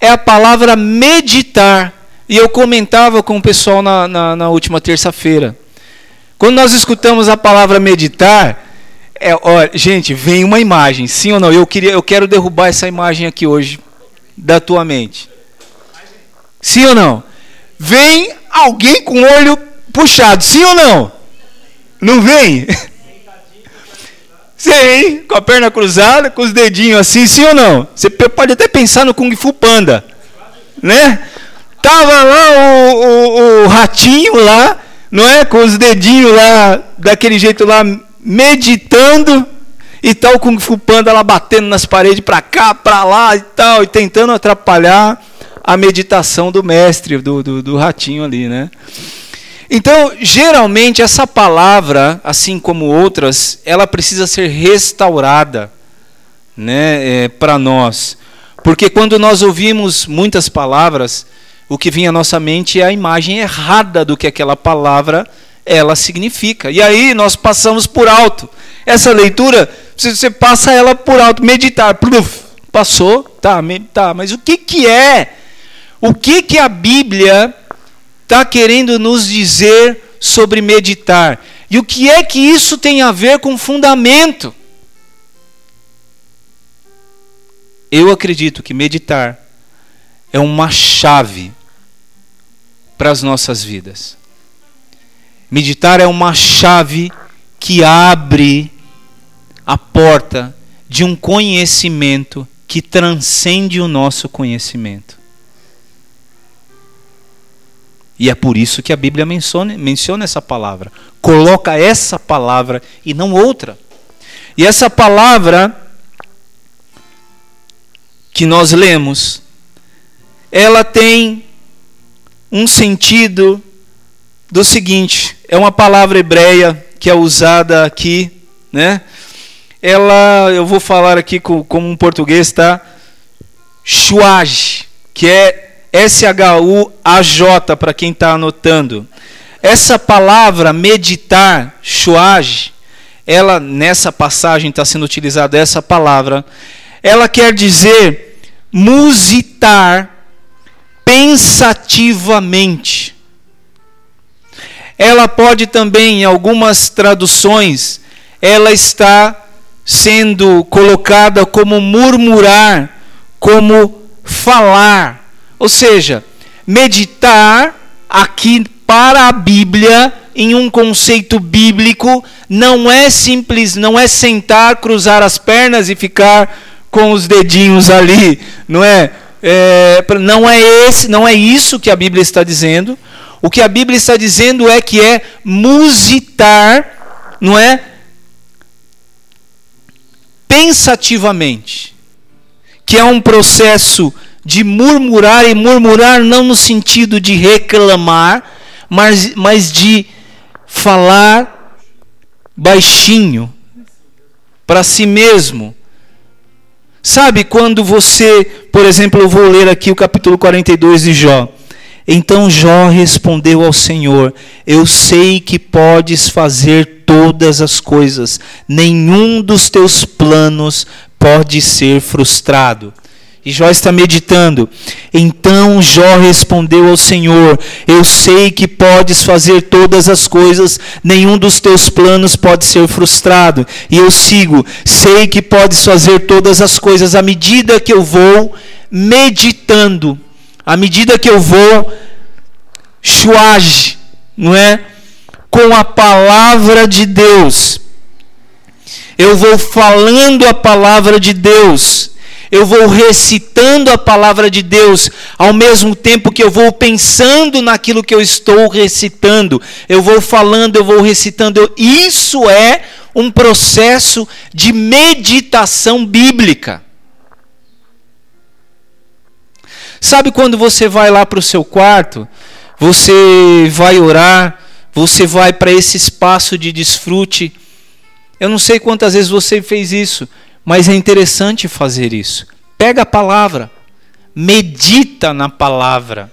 é a palavra meditar. E eu comentava com o pessoal na, na, na última terça-feira. Quando nós escutamos a palavra meditar, é, gente, vem uma imagem, sim ou não? Eu, queria, eu quero derrubar essa imagem aqui hoje da tua mente. Sim ou não? Vem alguém com olho puxado, sim ou não? Não vem? Sim, com a perna cruzada, com os dedinhos assim, sim ou não? Você pode até pensar no Kung Fu Panda, né? Tava lá o, o, o ratinho lá não é? Com os dedinhos lá, daquele jeito lá, meditando e tal, com o Panda lá batendo nas paredes para cá, para lá e tal, e tentando atrapalhar a meditação do mestre, do, do, do ratinho ali, né? Então, geralmente, essa palavra, assim como outras, ela precisa ser restaurada né, é, para nós. Porque quando nós ouvimos muitas palavras, o que vinha à nossa mente é a imagem errada do que aquela palavra ela significa. E aí nós passamos por alto. Essa leitura, você passa ela por alto, meditar, pluf, passou, tá, tá, mas o que, que é? O que, que a Bíblia está querendo nos dizer sobre meditar? E o que é que isso tem a ver com fundamento? Eu acredito que meditar é uma chave para as nossas vidas. Meditar é uma chave que abre a porta de um conhecimento que transcende o nosso conhecimento. E é por isso que a Bíblia menciona, menciona essa palavra. Coloca essa palavra e não outra. E essa palavra que nós lemos, ela tem um sentido do seguinte: é uma palavra hebreia que é usada aqui, né? Ela, eu vou falar aqui como um português, tá? Shuaj, que é S-H-U-A-J, para quem está anotando. Essa palavra meditar, shuaj, ela nessa passagem está sendo utilizada essa palavra, ela quer dizer musitar pensativamente. Ela pode também, em algumas traduções, ela está sendo colocada como murmurar, como falar. Ou seja, meditar aqui para a Bíblia em um conceito bíblico não é simples, não é sentar, cruzar as pernas e ficar com os dedinhos ali, não é? é, não é esse, não é isso que a Bíblia está dizendo. O que a Bíblia está dizendo é que é musitar, não é? Pensativamente. Que é um processo de murmurar, e murmurar não no sentido de reclamar, mas, mas de falar baixinho para si mesmo Sabe quando você, por exemplo, eu vou ler aqui o capítulo 42 de Jó. Então Jó respondeu ao Senhor: Eu sei que podes fazer todas as coisas, nenhum dos teus planos pode ser frustrado. E Jó está meditando. Então Jó respondeu ao Senhor: Eu sei que podes fazer todas as coisas, nenhum dos teus planos pode ser frustrado. E eu sigo: Sei que podes fazer todas as coisas à medida que eu vou meditando, à medida que eu vou chuage, não é? Com a palavra de Deus. Eu vou falando a palavra de Deus eu vou recitando a palavra de Deus, ao mesmo tempo que eu vou pensando naquilo que eu estou recitando. Eu vou falando, eu vou recitando. Isso é um processo de meditação bíblica. Sabe quando você vai lá para o seu quarto, você vai orar, você vai para esse espaço de desfrute. Eu não sei quantas vezes você fez isso. Mas é interessante fazer isso. Pega a palavra, medita na palavra.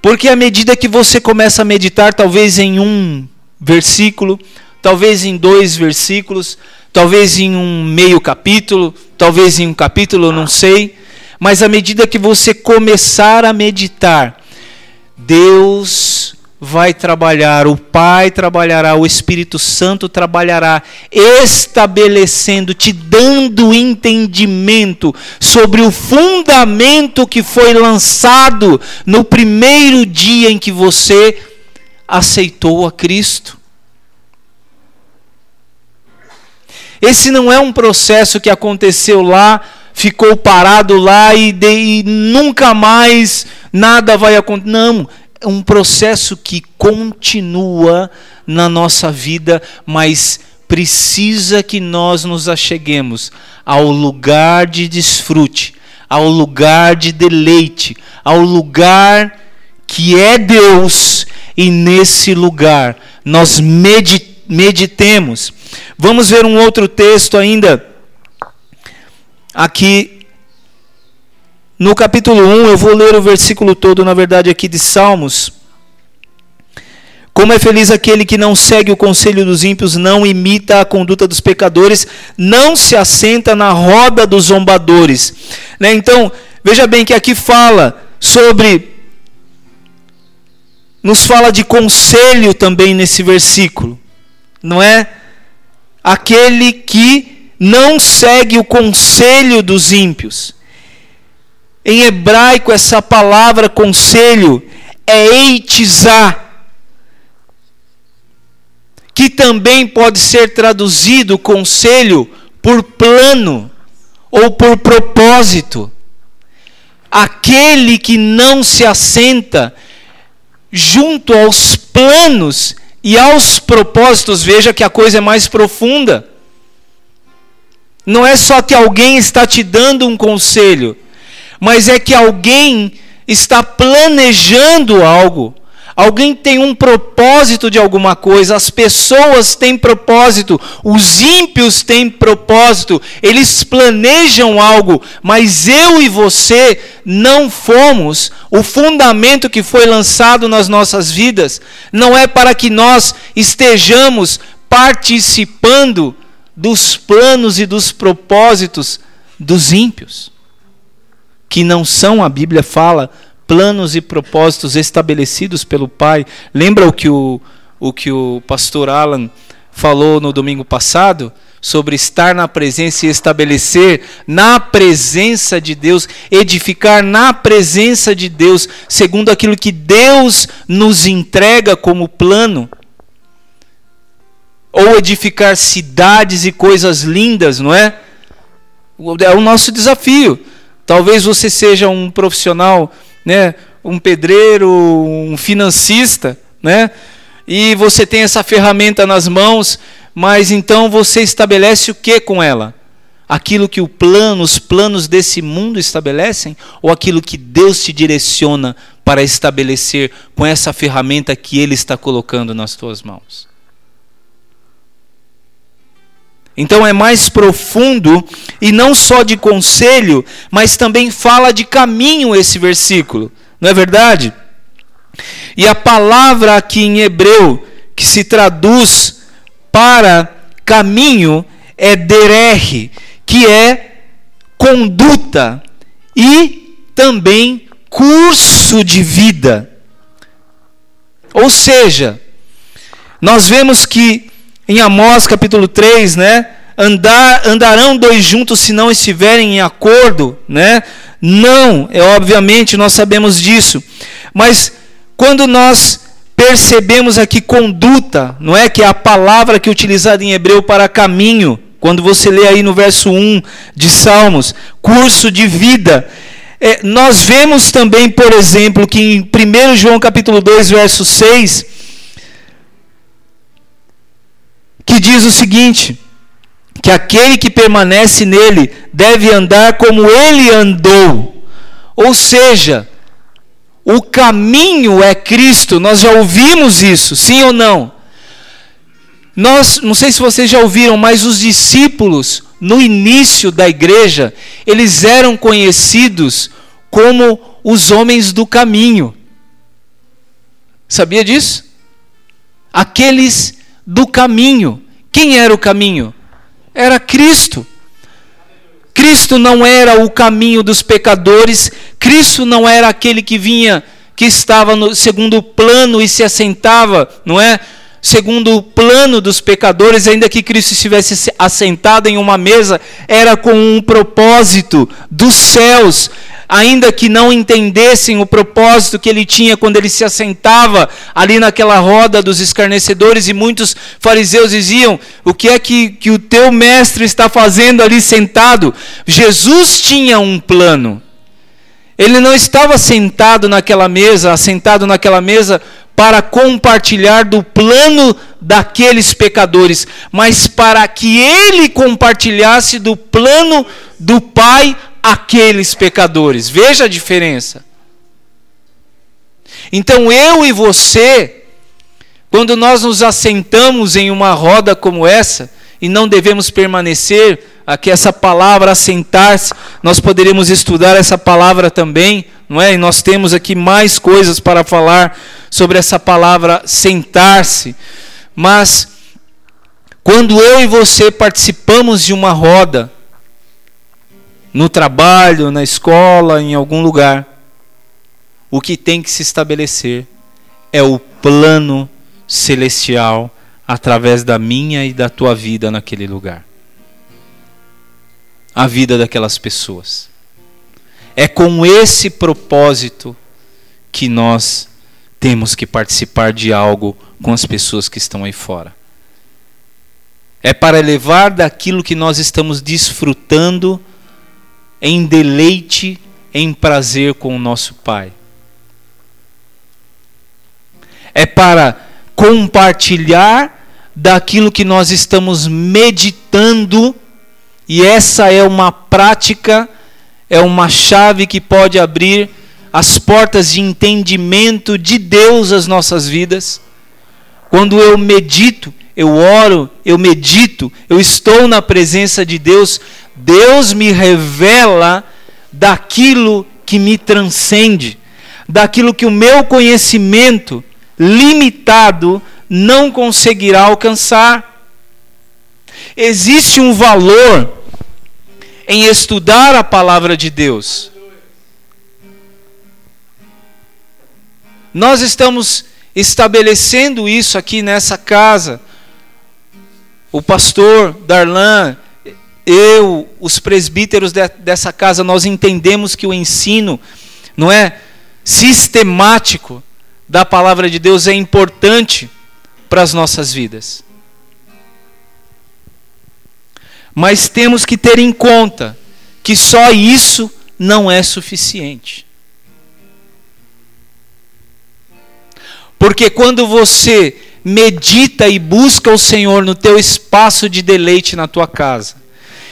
Porque à medida que você começa a meditar, talvez em um versículo, talvez em dois versículos, talvez em um meio capítulo, talvez em um capítulo, não sei, mas à medida que você começar a meditar, Deus vai trabalhar, o Pai trabalhará, o Espírito Santo trabalhará, estabelecendo, te dando entendimento sobre o fundamento que foi lançado no primeiro dia em que você aceitou a Cristo. Esse não é um processo que aconteceu lá, ficou parado lá e, de, e nunca mais nada vai acontecer. Não, um processo que continua na nossa vida, mas precisa que nós nos acheguemos ao lugar de desfrute, ao lugar de deleite, ao lugar que é Deus, e nesse lugar nós meditemos. Vamos ver um outro texto ainda, aqui no capítulo 1, eu vou ler o versículo todo, na verdade, aqui de Salmos. Como é feliz aquele que não segue o conselho dos ímpios, não imita a conduta dos pecadores, não se assenta na roda dos zombadores. Né? Então, veja bem que aqui fala sobre. Nos fala de conselho também nesse versículo, não é? Aquele que não segue o conselho dos ímpios. Em hebraico, essa palavra conselho é eitizar que também pode ser traduzido conselho por plano ou por propósito. Aquele que não se assenta junto aos planos e aos propósitos, veja que a coisa é mais profunda. Não é só que alguém está te dando um conselho, mas é que alguém está planejando algo Alguém tem um propósito de alguma coisa, as pessoas têm propósito, os ímpios têm propósito, eles planejam algo, mas eu e você não fomos. O fundamento que foi lançado nas nossas vidas não é para que nós estejamos participando dos planos e dos propósitos dos ímpios, que não são, a Bíblia fala, planos e propósitos estabelecidos pelo Pai. Lembra o que o, o que o pastor Alan falou no domingo passado? Sobre estar na presença e estabelecer na presença de Deus, edificar na presença de Deus, segundo aquilo que Deus nos entrega como plano. Ou edificar cidades e coisas lindas, não é? É o nosso desafio. Talvez você seja um profissional né, um pedreiro, um financista, né? E você tem essa ferramenta nas mãos, mas então você estabelece o que com ela? Aquilo que o plano, os planos desse mundo estabelecem ou aquilo que Deus te direciona para estabelecer com essa ferramenta que ele está colocando nas tuas mãos? Então é mais profundo e não só de conselho, mas também fala de caminho esse versículo. Não é verdade? E a palavra aqui em hebreu que se traduz para caminho é derer, que é conduta e também curso de vida. Ou seja, nós vemos que em Amós capítulo 3, né? Andar, andarão dois juntos se não estiverem em acordo, né? Não, é obviamente nós sabemos disso. Mas quando nós percebemos aqui conduta, não é que é a palavra que é utilizada em hebreu para caminho, quando você lê aí no verso 1 de Salmos, curso de vida. É, nós vemos também, por exemplo, que em 1 João capítulo 2, verso 6, que diz o seguinte: que aquele que permanece nele deve andar como ele andou. Ou seja, o caminho é Cristo. Nós já ouvimos isso, sim ou não? Nós, não sei se vocês já ouviram, mas os discípulos no início da igreja, eles eram conhecidos como os homens do caminho. Sabia disso? Aqueles do caminho. Quem era o caminho? Era Cristo. Cristo não era o caminho dos pecadores, Cristo não era aquele que vinha, que estava no segundo plano e se assentava, não é? Segundo o plano dos pecadores, ainda que Cristo estivesse assentado em uma mesa, era com um propósito dos céus, ainda que não entendessem o propósito que ele tinha quando ele se assentava ali naquela roda dos escarnecedores, e muitos fariseus diziam: O que é que, que o teu mestre está fazendo ali sentado? Jesus tinha um plano. Ele não estava sentado naquela mesa, assentado naquela mesa para compartilhar do plano daqueles pecadores, mas para que ele compartilhasse do plano do Pai aqueles pecadores. Veja a diferença. Então eu e você, quando nós nos assentamos em uma roda como essa, e não devemos permanecer, aqui essa palavra assentar-se, nós poderíamos estudar essa palavra também, não é? E nós temos aqui mais coisas para falar sobre essa palavra sentar-se. Mas quando eu e você participamos de uma roda, no trabalho, na escola, em algum lugar, o que tem que se estabelecer é o plano celestial através da minha e da tua vida naquele lugar. A vida daquelas pessoas. É com esse propósito que nós temos que participar de algo com as pessoas que estão aí fora. É para levar daquilo que nós estamos desfrutando em deleite, em prazer com o nosso Pai. É para compartilhar daquilo que nós estamos meditando, e essa é uma prática, é uma chave que pode abrir as portas de entendimento de Deus às nossas vidas. Quando eu medito, eu oro, eu medito, eu estou na presença de Deus, Deus me revela daquilo que me transcende, daquilo que o meu conhecimento limitado não conseguirá alcançar. Existe um valor em estudar a palavra de Deus. Nós estamos estabelecendo isso aqui nessa casa. O pastor Darlan, eu, os presbíteros de, dessa casa, nós entendemos que o ensino não é sistemático da palavra de Deus é importante para as nossas vidas. Mas temos que ter em conta que só isso não é suficiente. Porque quando você medita e busca o Senhor no teu espaço de deleite na tua casa,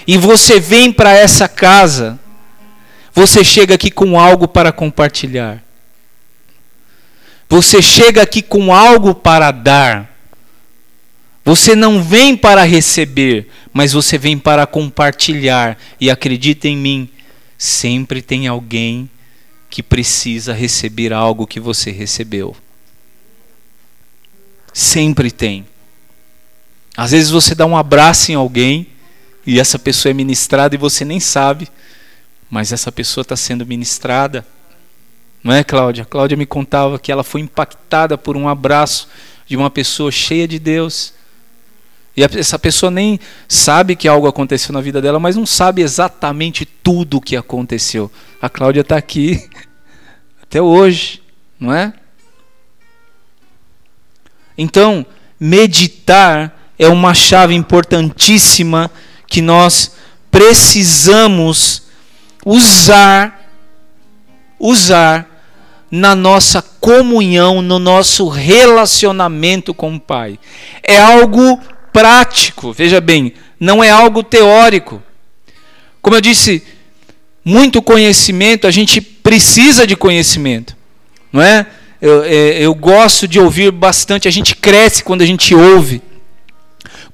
e você vem para essa casa, você chega aqui com algo para compartilhar. Você chega aqui com algo para dar. Você não vem para receber, mas você vem para compartilhar. E acredita em mim, sempre tem alguém que precisa receber algo que você recebeu. Sempre tem. Às vezes você dá um abraço em alguém e essa pessoa é ministrada e você nem sabe, mas essa pessoa está sendo ministrada. Não é, Cláudia? Cláudia me contava que ela foi impactada por um abraço de uma pessoa cheia de Deus. E essa pessoa nem sabe que algo aconteceu na vida dela, mas não sabe exatamente tudo o que aconteceu. A Cláudia está aqui até hoje, não é? Então, meditar é uma chave importantíssima que nós precisamos usar usar na nossa comunhão, no nosso relacionamento com o Pai. É algo prático, veja bem, não é algo teórico. Como eu disse, muito conhecimento, a gente precisa de conhecimento, não é? Eu, é, eu gosto de ouvir bastante, a gente cresce quando a gente ouve.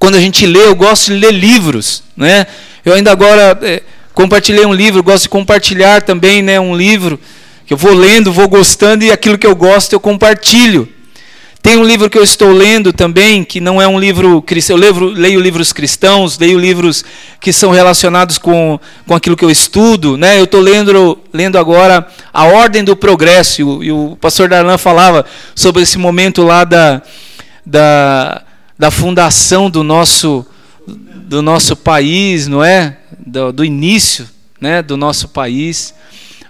Quando a gente lê, eu gosto de ler livros, né? Eu ainda agora é, compartilhei um livro, gosto de compartilhar também, né, um livro que eu vou lendo, vou gostando e aquilo que eu gosto eu compartilho. Tem um livro que eu estou lendo também, que não é um livro cristão. Eu leio, leio, livros cristãos, leio livros que são relacionados com, com aquilo que eu estudo. Né? Eu estou lendo, lendo agora A Ordem do Progresso, e o, e o pastor Darlan falava sobre esse momento lá da, da, da fundação do nosso, do nosso país, não é? Do, do início né? do nosso país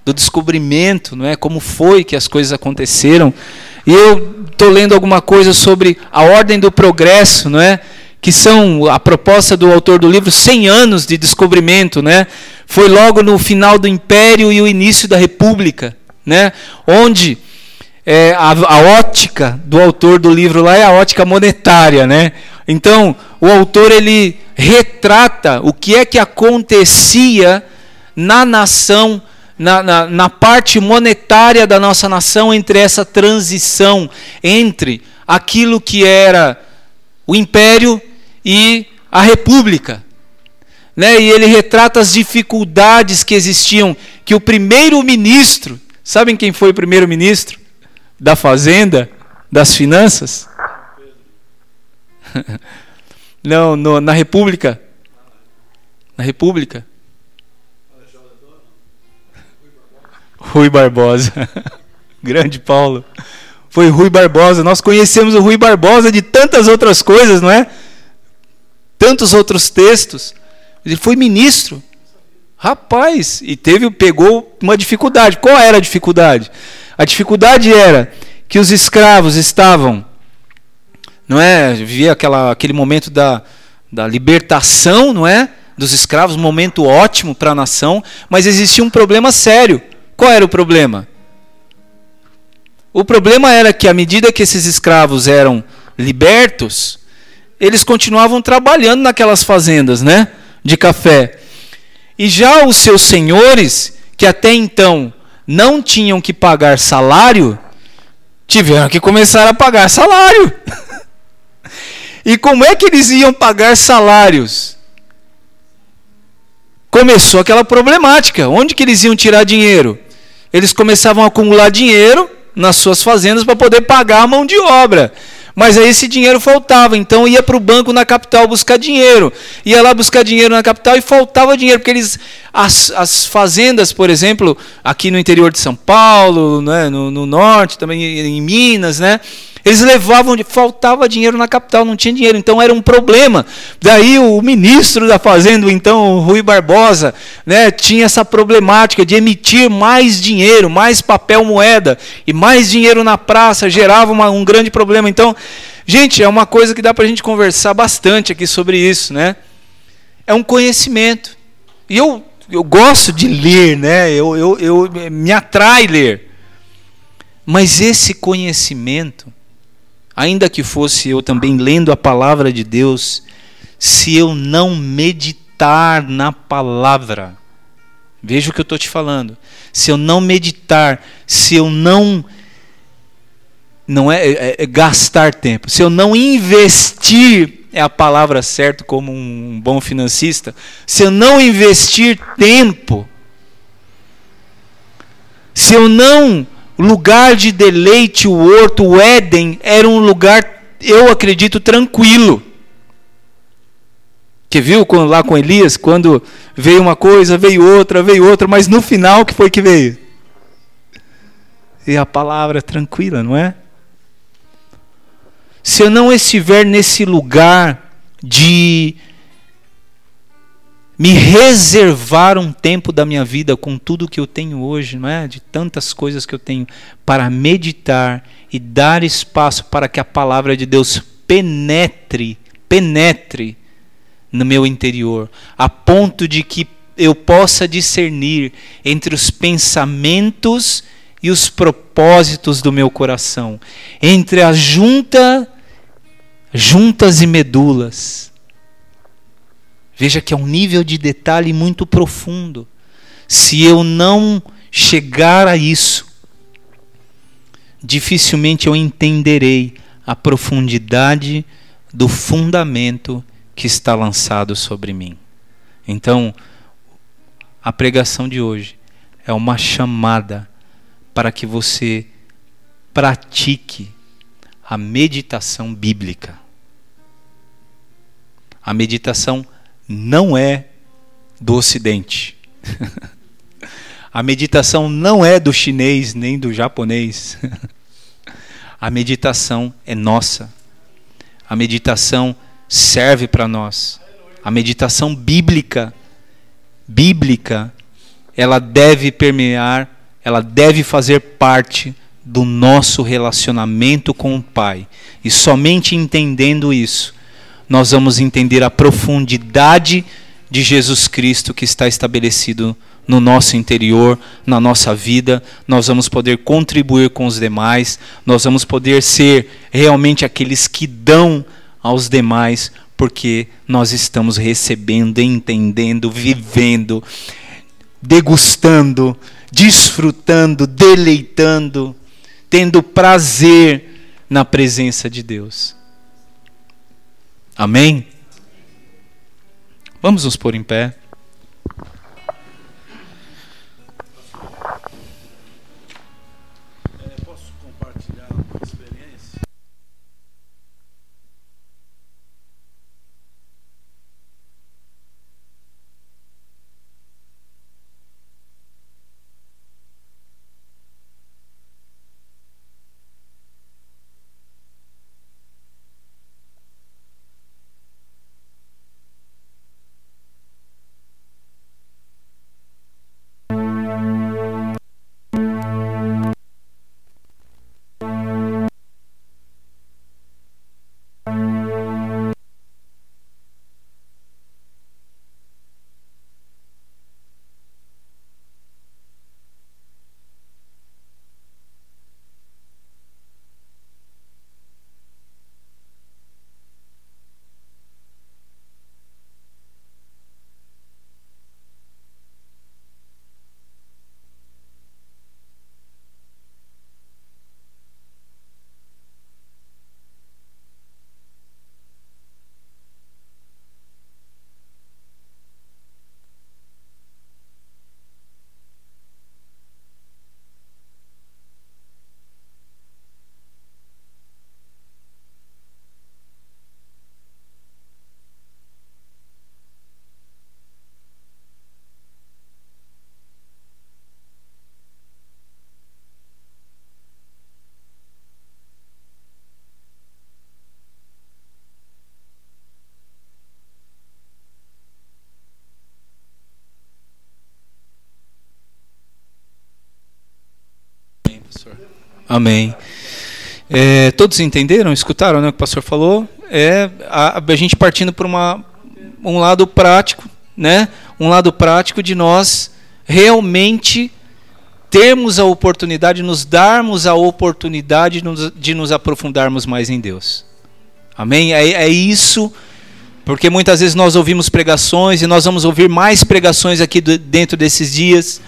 do descobrimento, não é? Como foi que as coisas aconteceram. E eu estou lendo alguma coisa sobre a ordem do progresso, não é? que são a proposta do autor do livro 100 anos de descobrimento, né? Foi logo no final do Império e o início da República, né? Onde é, a, a, ótica do autor do livro lá é a ótica monetária, né? Então, o autor ele retrata o que é que acontecia na nação, na, na, na parte monetária da nossa nação, entre essa transição entre aquilo que era o império e a república. Né? E ele retrata as dificuldades que existiam, que o primeiro ministro, sabem quem foi o primeiro ministro? Da fazenda, das finanças? Não, no, na República. Na República. Rui Barbosa. Grande Paulo. Foi Rui Barbosa. Nós conhecemos o Rui Barbosa de tantas outras coisas, não é? Tantos outros textos. Ele foi ministro. Rapaz, e teve pegou uma dificuldade. Qual era a dificuldade? A dificuldade era que os escravos estavam, não é? Vivia aquela, aquele momento da, da libertação, não é? Dos escravos, momento ótimo para a nação, mas existia um problema sério. Qual era o problema? O problema era que, à medida que esses escravos eram libertos, eles continuavam trabalhando naquelas fazendas, né? De café. E já os seus senhores, que até então não tinham que pagar salário, tiveram que começar a pagar salário. e como é que eles iam pagar salários? Começou aquela problemática. Onde que eles iam tirar dinheiro? Eles começavam a acumular dinheiro nas suas fazendas para poder pagar a mão de obra. Mas aí esse dinheiro faltava, então ia para o banco na capital buscar dinheiro. Ia lá buscar dinheiro na capital e faltava dinheiro, porque eles. As, as fazendas, por exemplo, aqui no interior de São Paulo, né, no, no norte, também em Minas, né? Eles levavam, faltava dinheiro na capital, não tinha dinheiro, então era um problema. Daí o ministro da Fazenda, então Rui Barbosa, né, tinha essa problemática de emitir mais dinheiro, mais papel moeda e mais dinheiro na praça, gerava uma, um grande problema. Então, gente, é uma coisa que dá para a gente conversar bastante aqui sobre isso, né? É um conhecimento. E eu, eu gosto de ler, né? Eu, eu, eu me atrai ler. Mas esse conhecimento ainda que fosse eu também lendo a palavra de Deus, se eu não meditar na palavra, veja o que eu estou te falando. Se eu não meditar, se eu não não é, é, é, gastar tempo, se eu não investir é a palavra certa como um bom financista, se eu não investir tempo, se eu não lugar de deleite, o horto, o Éden, era um lugar, eu acredito, tranquilo. Que viu lá com Elias, quando veio uma coisa, veio outra, veio outra, mas no final, que foi que veio? E a palavra tranquila, não é? Se eu não estiver nesse lugar de me reservar um tempo da minha vida com tudo que eu tenho hoje, não é? De tantas coisas que eu tenho para meditar e dar espaço para que a palavra de Deus penetre, penetre no meu interior, a ponto de que eu possa discernir entre os pensamentos e os propósitos do meu coração, entre a junta juntas e medulas Veja que é um nível de detalhe muito profundo. Se eu não chegar a isso, dificilmente eu entenderei a profundidade do fundamento que está lançado sobre mim. Então, a pregação de hoje é uma chamada para que você pratique a meditação bíblica. A meditação bíblica não é do Ocidente. A meditação não é do chinês nem do japonês. A meditação é nossa. A meditação serve para nós. A meditação bíblica, bíblica, ela deve permear, ela deve fazer parte do nosso relacionamento com o Pai. E somente entendendo isso, nós vamos entender a profundidade de Jesus Cristo que está estabelecido no nosso interior, na nossa vida, nós vamos poder contribuir com os demais, nós vamos poder ser realmente aqueles que dão aos demais, porque nós estamos recebendo, entendendo, vivendo, degustando, desfrutando, deleitando, tendo prazer na presença de Deus. Amém? Vamos nos pôr em pé. Amém. É, todos entenderam, escutaram né, o que o pastor falou? É a, a gente partindo para um lado prático, né? Um lado prático de nós realmente termos a oportunidade, nos darmos a oportunidade de nos, de nos aprofundarmos mais em Deus. Amém? É, é isso, porque muitas vezes nós ouvimos pregações e nós vamos ouvir mais pregações aqui do, dentro desses dias,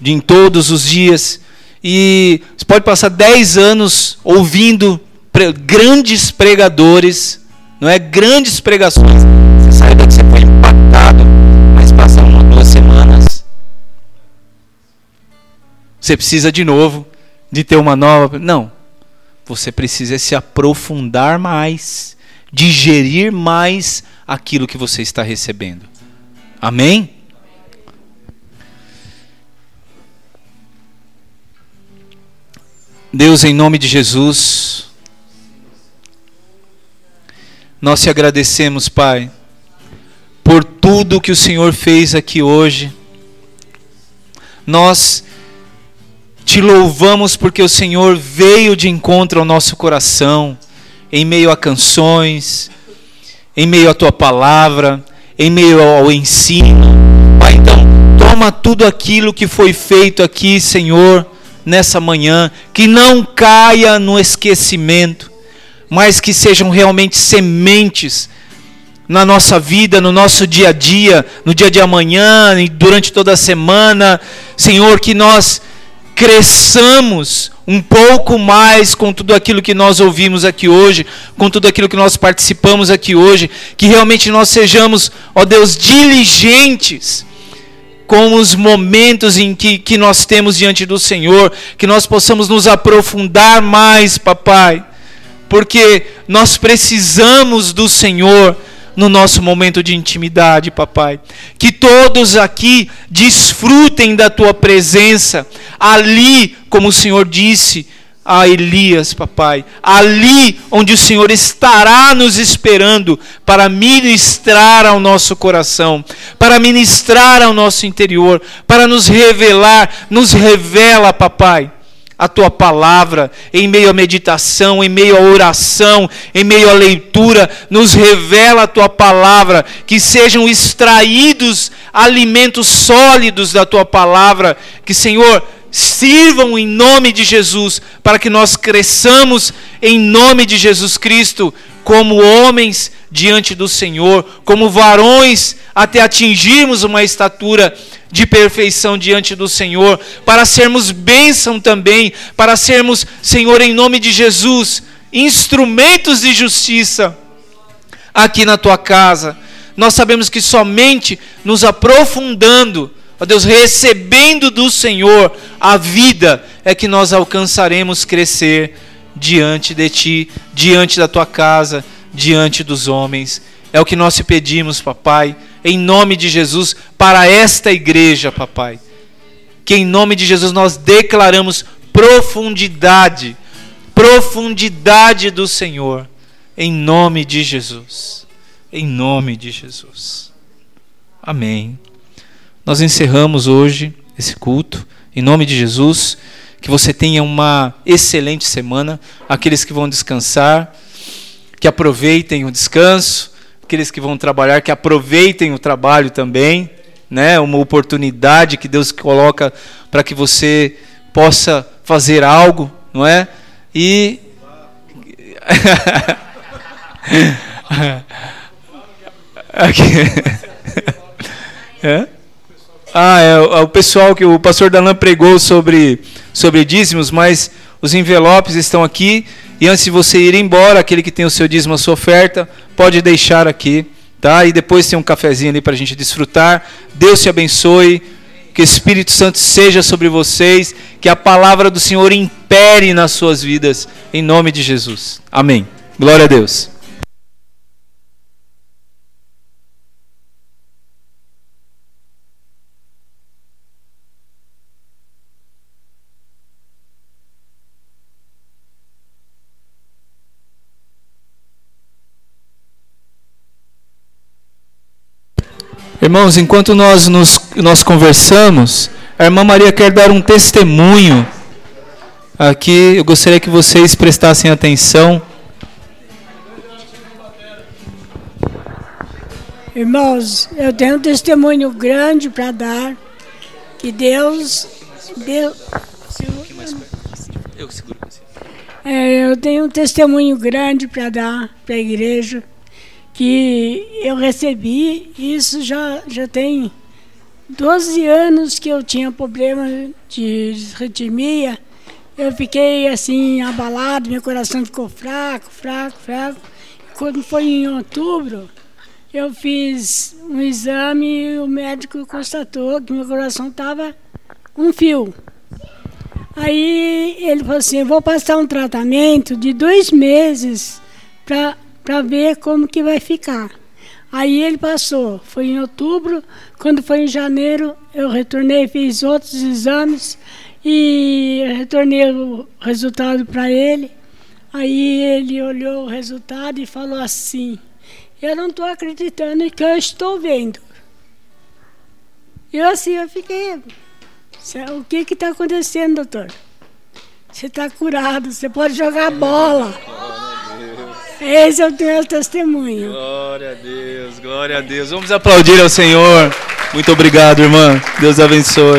de em todos os dias e você pode passar 10 anos ouvindo pre grandes pregadores, não é? Grandes pregações. Você sai daqui, você foi impactado, mas passa uma, duas semanas. Você precisa de novo de ter uma nova. Não. Você precisa se aprofundar mais, digerir mais aquilo que você está recebendo. Amém? Deus, em nome de Jesus, nós te agradecemos, Pai, por tudo que o Senhor fez aqui hoje. Nós te louvamos porque o Senhor veio de encontro ao nosso coração, em meio a canções, em meio à tua palavra, em meio ao ensino. Pai, então, toma tudo aquilo que foi feito aqui, Senhor nessa manhã, que não caia no esquecimento, mas que sejam realmente sementes na nossa vida, no nosso dia a dia, no dia de amanhã e durante toda a semana. Senhor, que nós cresçamos um pouco mais com tudo aquilo que nós ouvimos aqui hoje, com tudo aquilo que nós participamos aqui hoje, que realmente nós sejamos, ó Deus, diligentes com os momentos em que, que nós temos diante do Senhor, que nós possamos nos aprofundar mais, papai, porque nós precisamos do Senhor no nosso momento de intimidade, papai. Que todos aqui desfrutem da tua presença, ali, como o Senhor disse, a Elias, papai, ali onde o Senhor estará nos esperando para ministrar ao nosso coração, para ministrar ao nosso interior, para nos revelar, nos revela, papai, a tua palavra, em meio à meditação, em meio à oração, em meio à leitura, nos revela a tua palavra, que sejam extraídos alimentos sólidos da tua palavra, que, Senhor, sirvam em nome de Jesus, para que nós cresçamos em nome de Jesus Cristo, como homens diante do Senhor, como varões, até atingirmos uma estatura de perfeição diante do Senhor, para sermos bênção também, para sermos, Senhor, em nome de Jesus, instrumentos de justiça aqui na tua casa. Nós sabemos que somente nos aprofundando, ó Deus, recebendo do Senhor a vida, é que nós alcançaremos crescer diante de ti, diante da tua casa, diante dos homens. É o que nós te pedimos, papai em nome de Jesus, para esta igreja, papai. Que em nome de Jesus nós declaramos profundidade, profundidade do Senhor, em nome de Jesus. Em nome de Jesus. Amém. Nós encerramos hoje esse culto, em nome de Jesus. Que você tenha uma excelente semana. Aqueles que vão descansar, que aproveitem o descanso aqueles que vão trabalhar, que aproveitem o trabalho também, né? Uma oportunidade que Deus coloca para que você possa fazer algo, não é? E. É? Ah, é o pessoal que o pastor Dalan pregou sobre sobre dízimos, mas os envelopes estão aqui e antes de você ir embora, aquele que tem o seu dízimo, a sua oferta, pode deixar aqui, tá? E depois tem um cafezinho ali para a gente desfrutar. Deus te abençoe. Que o Espírito Santo seja sobre vocês, que a palavra do Senhor impere nas suas vidas, em nome de Jesus. Amém. Glória a Deus. Irmãos, enquanto nós, nos, nós conversamos, a irmã Maria quer dar um testemunho. Aqui eu gostaria que vocês prestassem atenção. Irmãos, eu tenho um testemunho grande para dar. Que Deus. Deus eu. É, eu tenho um testemunho grande para dar para a igreja que eu recebi, isso já, já tem 12 anos que eu tinha problema de ritmia. Eu fiquei assim, abalado, meu coração ficou fraco, fraco, fraco. Quando foi em outubro, eu fiz um exame e o médico constatou que meu coração estava um fio. Aí ele falou assim, vou passar um tratamento de dois meses para para ver como que vai ficar. Aí ele passou, foi em outubro, quando foi em janeiro, eu retornei, fiz outros exames e retornei o resultado para ele. Aí ele olhou o resultado e falou assim: Eu não estou acreditando que eu estou vendo. Eu assim, eu fiquei. O que está acontecendo, doutor? Você está curado, você pode jogar bola. Esse é o teu testemunho. Glória a Deus, glória a Deus. Vamos aplaudir ao Senhor. Muito obrigado, irmã. Deus abençoe.